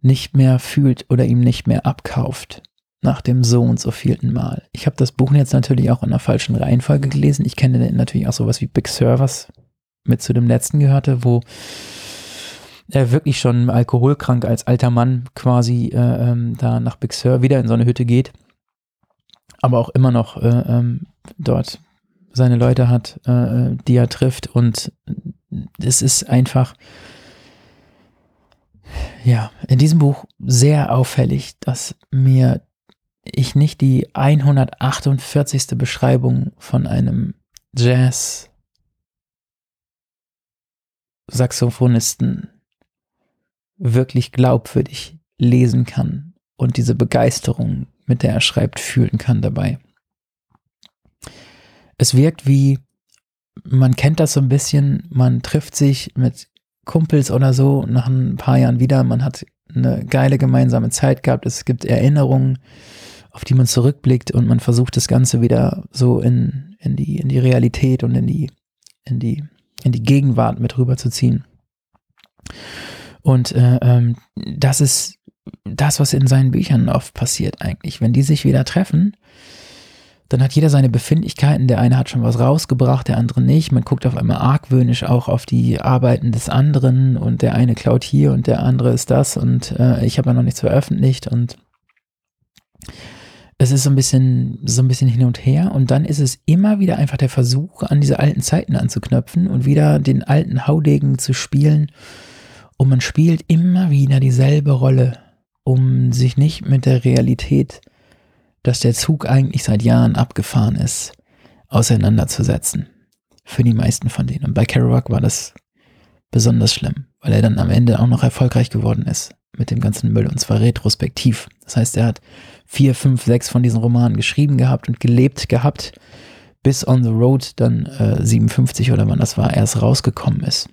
nicht mehr fühlt oder ihm nicht mehr abkauft nach dem so und so vielten Mal. Ich habe das Buch jetzt natürlich auch in der falschen Reihenfolge gelesen. Ich kenne natürlich auch sowas wie Big Servers mit zu dem letzten gehörte, wo er wirklich schon alkoholkrank als alter Mann quasi äh, ähm, da nach Big Sur wieder in so eine Hütte geht. aber auch immer noch äh, ähm, dort seine Leute hat, äh, die er trifft. Und es ist einfach, ja, in diesem Buch sehr auffällig, dass mir ich nicht die 148. Beschreibung von einem Jazz Saxophonisten wirklich glaubwürdig lesen kann und diese Begeisterung, mit der er schreibt, fühlen kann dabei. Es wirkt wie, man kennt das so ein bisschen, man trifft sich mit Kumpels oder so nach ein paar Jahren wieder, man hat eine geile gemeinsame Zeit gehabt, es gibt Erinnerungen, auf die man zurückblickt und man versucht das Ganze wieder so in, in, die, in die Realität und in die, in die, in die Gegenwart mit rüberzuziehen. Und äh, ähm, das ist das, was in seinen Büchern oft passiert eigentlich. Wenn die sich wieder treffen, dann hat jeder seine Befindlichkeiten. Der eine hat schon was rausgebracht, der andere nicht. Man guckt auf einmal argwöhnisch auch auf die Arbeiten des anderen und der eine klaut hier und der andere ist das und äh, ich habe ja noch nichts veröffentlicht und es ist so ein bisschen, so ein bisschen hin und her und dann ist es immer wieder einfach der Versuch, an diese alten Zeiten anzuknöpfen und wieder den alten Haudegen zu spielen. Und man spielt immer wieder dieselbe Rolle, um sich nicht mit der Realität, dass der Zug eigentlich seit Jahren abgefahren ist, auseinanderzusetzen. Für die meisten von denen. Und bei Kerouac war das besonders schlimm, weil er dann am Ende auch noch erfolgreich geworden ist mit dem ganzen Müll und zwar retrospektiv. Das heißt, er hat vier, fünf, sechs von diesen Romanen geschrieben gehabt und gelebt gehabt, bis On the Road dann äh, 57 oder wann das war, erst rausgekommen ist.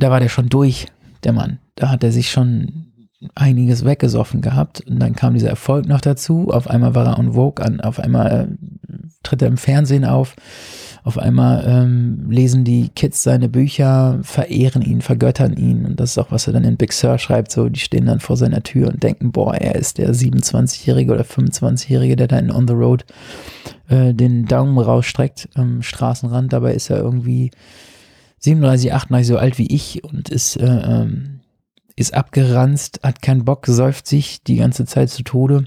Da war der schon durch, der Mann. Da hat er sich schon einiges weggesoffen gehabt und dann kam dieser Erfolg noch dazu. Auf einmal war er on Vogue an, auf einmal äh, tritt er im Fernsehen auf auf einmal ähm, lesen die Kids seine Bücher, verehren ihn, vergöttern ihn. Und das ist auch, was er dann in Big Sur schreibt. So, die stehen dann vor seiner Tür und denken, boah, er ist der 27-Jährige oder 25-Jährige, der da in On the Road äh, den Daumen rausstreckt am Straßenrand. Dabei ist er irgendwie 37, 38 so alt wie ich und ist, äh, ähm, ist abgeranzt, hat keinen Bock, säuft sich die ganze Zeit zu Tode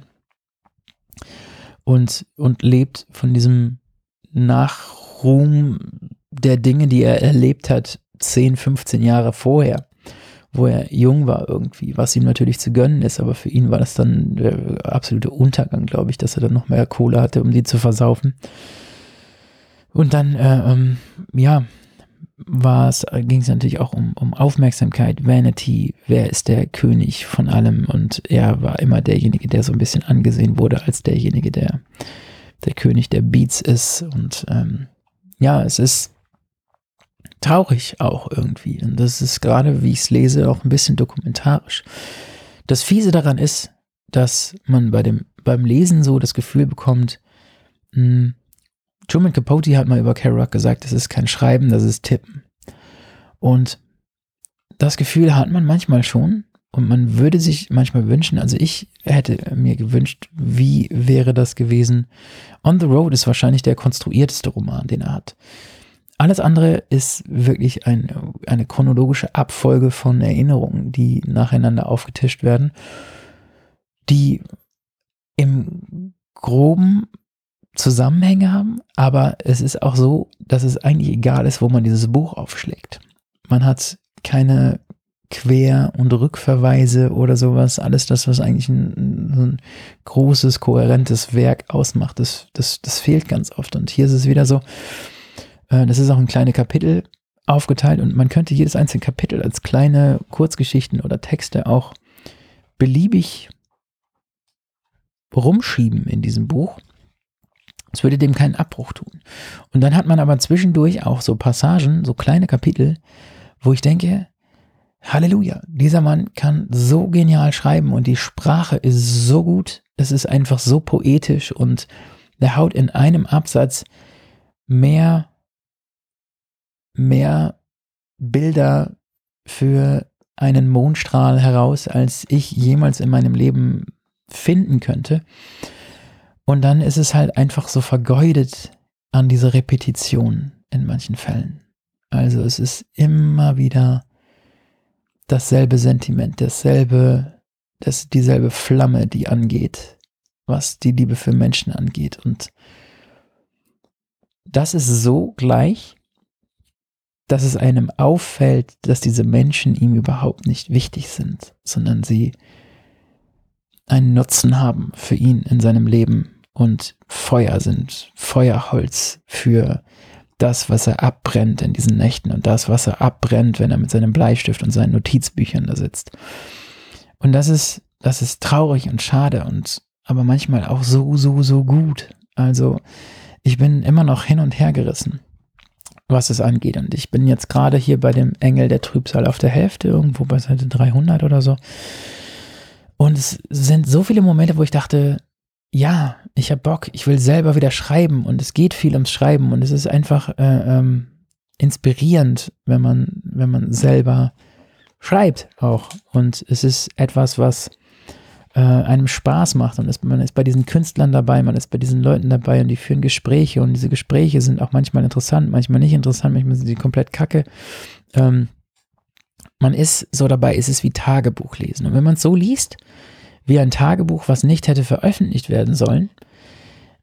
und, und lebt von diesem nach Ruhm der Dinge, die er erlebt hat, 10, 15 Jahre vorher, wo er jung war irgendwie, was ihm natürlich zu gönnen ist, aber für ihn war das dann der absolute Untergang, glaube ich, dass er dann noch mehr Kohle hatte, um die zu versaufen. Und dann, äh, ähm, ja, ging es natürlich auch um, um Aufmerksamkeit, Vanity, wer ist der König von allem und er war immer derjenige, der so ein bisschen angesehen wurde als derjenige, der der König der Beats ist und ähm, ja, es ist traurig auch irgendwie. Und das ist gerade, wie ich es lese, auch ein bisschen dokumentarisch. Das Fiese daran ist, dass man bei dem, beim Lesen so das Gefühl bekommt, mh, hm, Truman Capote hat mal über Kerouac gesagt, das ist kein Schreiben, das ist Tippen. Und das Gefühl hat man manchmal schon und man würde sich manchmal wünschen, also ich hätte mir gewünscht, wie wäre das gewesen? On the Road ist wahrscheinlich der konstruierteste Roman, den er hat. Alles andere ist wirklich ein, eine chronologische Abfolge von Erinnerungen, die nacheinander aufgetischt werden, die im groben Zusammenhänge haben, aber es ist auch so, dass es eigentlich egal ist, wo man dieses Buch aufschlägt. Man hat keine Quer- und Rückverweise oder sowas, alles das, was eigentlich ein, ein, großes, kohärentes Werk ausmacht, das, das, das fehlt ganz oft. Und hier ist es wieder so, äh, das ist auch in kleine Kapitel aufgeteilt und man könnte jedes einzelne Kapitel als kleine Kurzgeschichten oder Texte auch beliebig rumschieben in diesem Buch. Es würde dem keinen Abbruch tun. Und dann hat man aber zwischendurch auch so Passagen, so kleine Kapitel, wo ich denke, Halleluja, dieser Mann kann so genial schreiben und die Sprache ist so gut, es ist einfach so poetisch und der haut in einem Absatz mehr, mehr Bilder für einen Mondstrahl heraus, als ich jemals in meinem Leben finden könnte. Und dann ist es halt einfach so vergeudet an diese Repetition in manchen Fällen. Also es ist immer wieder dasselbe Sentiment, dasselbe, das, dieselbe Flamme, die angeht. was die Liebe für Menschen angeht. Und das ist so gleich, dass es einem auffällt, dass diese Menschen ihm überhaupt nicht wichtig sind, sondern sie einen Nutzen haben für ihn in seinem Leben und Feuer sind, Feuerholz für das, was er abbrennt in diesen Nächten und das, was er abbrennt, wenn er mit seinem Bleistift und seinen Notizbüchern da sitzt. Und das ist, das ist traurig und schade und aber manchmal auch so, so, so gut. Also ich bin immer noch hin und her gerissen, was es angeht. Und ich bin jetzt gerade hier bei dem Engel der Trübsal auf der Hälfte, irgendwo bei Seite 300 oder so. Und es sind so viele Momente, wo ich dachte, ja, ich habe Bock, ich will selber wieder schreiben und es geht viel ums Schreiben und es ist einfach äh, ähm, inspirierend, wenn man, wenn man selber schreibt auch. Und es ist etwas, was äh, einem Spaß macht und ist, man ist bei diesen Künstlern dabei, man ist bei diesen Leuten dabei und die führen Gespräche und diese Gespräche sind auch manchmal interessant, manchmal nicht interessant, manchmal sind sie komplett kacke. Ähm, man ist so dabei, ist es wie Tagebuch lesen. Und wenn man es so liest, wie ein Tagebuch, was nicht hätte veröffentlicht werden sollen,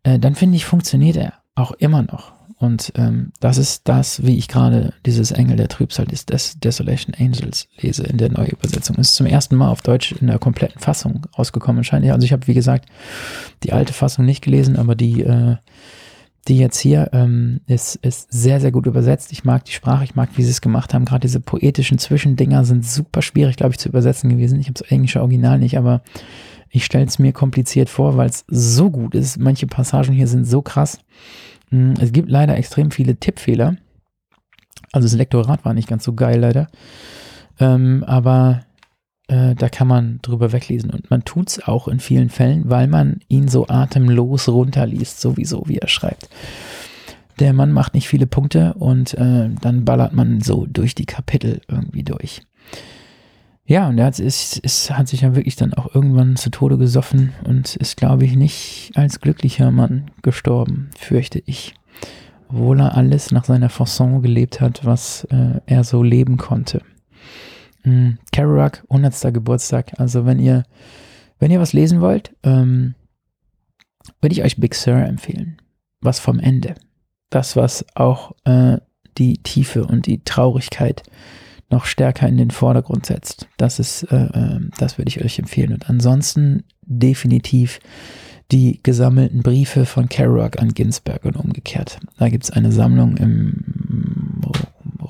äh, dann finde ich, funktioniert er auch immer noch. Und ähm, das ist das, wie ich gerade dieses Engel der Trübsal des Des Desolation Angels lese in der Neuübersetzung. Ist zum ersten Mal auf Deutsch in der kompletten Fassung rausgekommen anscheinend. Also ich habe, wie gesagt, die alte Fassung nicht gelesen, aber die, äh, die jetzt hier ähm, ist, ist sehr, sehr gut übersetzt. Ich mag die Sprache, ich mag, wie sie es gemacht haben. Gerade diese poetischen Zwischendinger sind super schwierig, glaube ich, zu übersetzen gewesen. Ich habe das englische Original nicht, aber ich stelle es mir kompliziert vor, weil es so gut ist. Manche Passagen hier sind so krass. Hm, es gibt leider extrem viele Tippfehler. Also das Lektorat war nicht ganz so geil leider. Ähm, aber äh, da kann man drüber weglesen. Und man tut es auch in vielen Fällen, weil man ihn so atemlos runterliest, sowieso, wie er schreibt. Der Mann macht nicht viele Punkte und äh, dann ballert man so durch die Kapitel irgendwie durch. Ja, und er hat, ist, ist, hat sich ja wirklich dann auch irgendwann zu Tode gesoffen und ist, glaube ich, nicht als glücklicher Mann gestorben, fürchte ich. Obwohl er alles nach seiner Fasson gelebt hat, was äh, er so leben konnte. Mhm. Kerouac, 100. Geburtstag. Also wenn ihr, wenn ihr was lesen wollt, ähm, würde ich euch Big Sur empfehlen. Was vom Ende. Das, was auch äh, die Tiefe und die Traurigkeit noch stärker in den Vordergrund setzt. Das ist, äh, ähm, das würde ich euch empfehlen. Und ansonsten definitiv die gesammelten Briefe von Kerouac an Ginsberg und umgekehrt. Da gibt es eine Sammlung im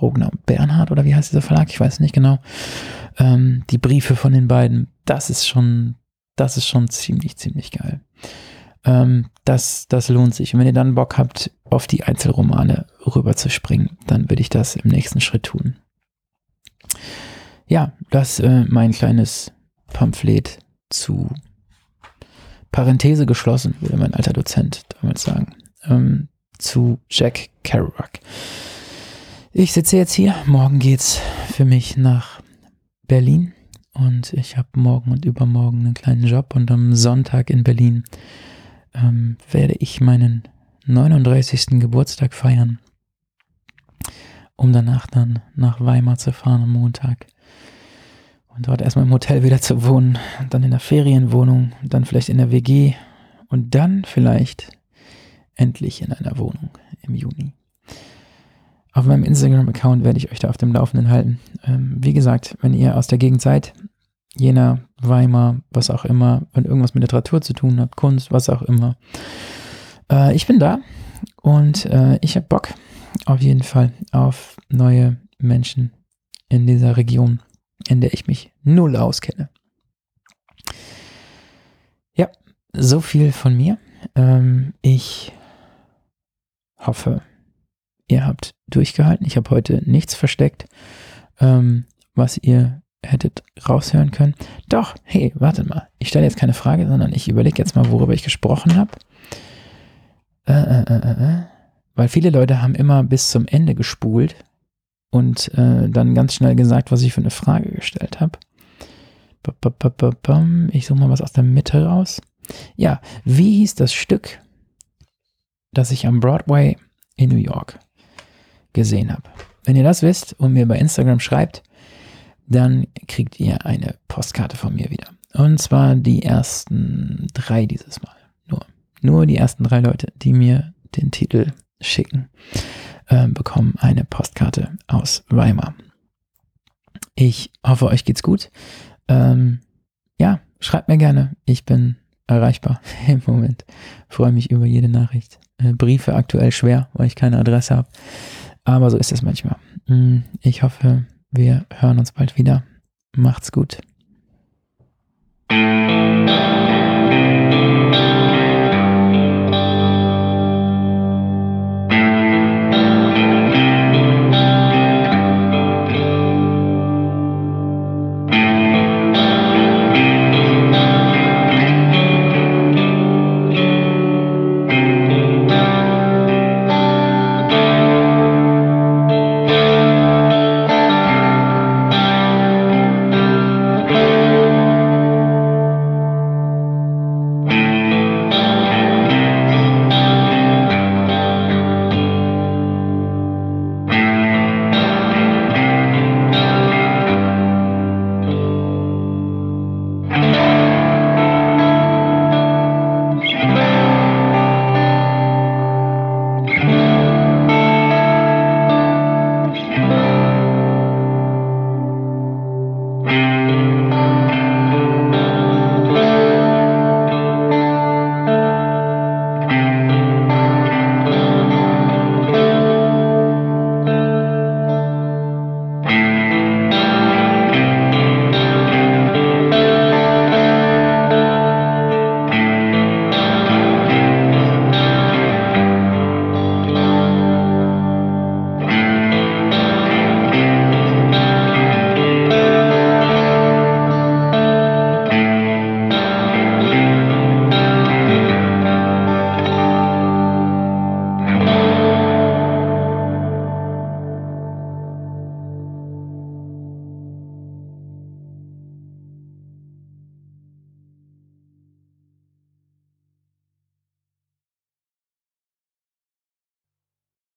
Rogner Bernhard oder wie heißt dieser Verlag? Ich weiß nicht genau. Ähm, die Briefe von den beiden, das ist schon, das ist schon ziemlich, ziemlich geil. Ähm, das, das lohnt sich. Und wenn ihr dann Bock habt, auf die Einzelromane rüber zu springen, dann würde ich das im nächsten Schritt tun ja, das äh, mein kleines Pamphlet zu Parenthese geschlossen, würde mein alter Dozent damals sagen, ähm, zu Jack Kerouac. Ich sitze jetzt hier, morgen geht's für mich nach Berlin. Und ich habe morgen und übermorgen einen kleinen Job. Und am Sonntag in Berlin ähm, werde ich meinen 39. Geburtstag feiern, um danach dann nach Weimar zu fahren am Montag. Und dort erstmal im Hotel wieder zu wohnen, dann in der Ferienwohnung, dann vielleicht in der WG und dann vielleicht endlich in einer Wohnung im Juni. Auf meinem Instagram-Account werde ich euch da auf dem Laufenden halten. Ähm, wie gesagt, wenn ihr aus der Gegend seid, Jena, Weimar, was auch immer, wenn irgendwas mit Literatur zu tun habt, Kunst, was auch immer, äh, ich bin da und äh, ich habe Bock auf jeden Fall auf neue Menschen in dieser Region in der ich mich null auskenne. Ja, so viel von mir. Ähm, ich hoffe, ihr habt durchgehalten. Ich habe heute nichts versteckt, ähm, was ihr hättet raushören können. Doch, hey, wartet mal. Ich stelle jetzt keine Frage, sondern ich überlege jetzt mal, worüber ich gesprochen habe. Äh, äh, äh, äh, äh. Weil viele Leute haben immer bis zum Ende gespult und äh, dann ganz schnell gesagt, was ich für eine Frage gestellt habe. Ich suche mal was aus der Mitte raus. Ja, wie hieß das Stück, das ich am Broadway in New York gesehen habe? Wenn ihr das wisst und mir bei Instagram schreibt, dann kriegt ihr eine Postkarte von mir wieder. Und zwar die ersten drei dieses Mal. nur die ersten drei Leute, die mir den Titel schicken, äh, bekommen eine Postkarte aus Weimar. Ich hoffe, euch geht's gut. Ähm, ja, schreibt mir gerne. Ich bin erreichbar im Moment. Freue mich über jede Nachricht. Äh, Briefe aktuell schwer, weil ich keine Adresse habe. Aber so ist es manchmal. Mm, ich hoffe, wir hören uns bald wieder. Macht's gut.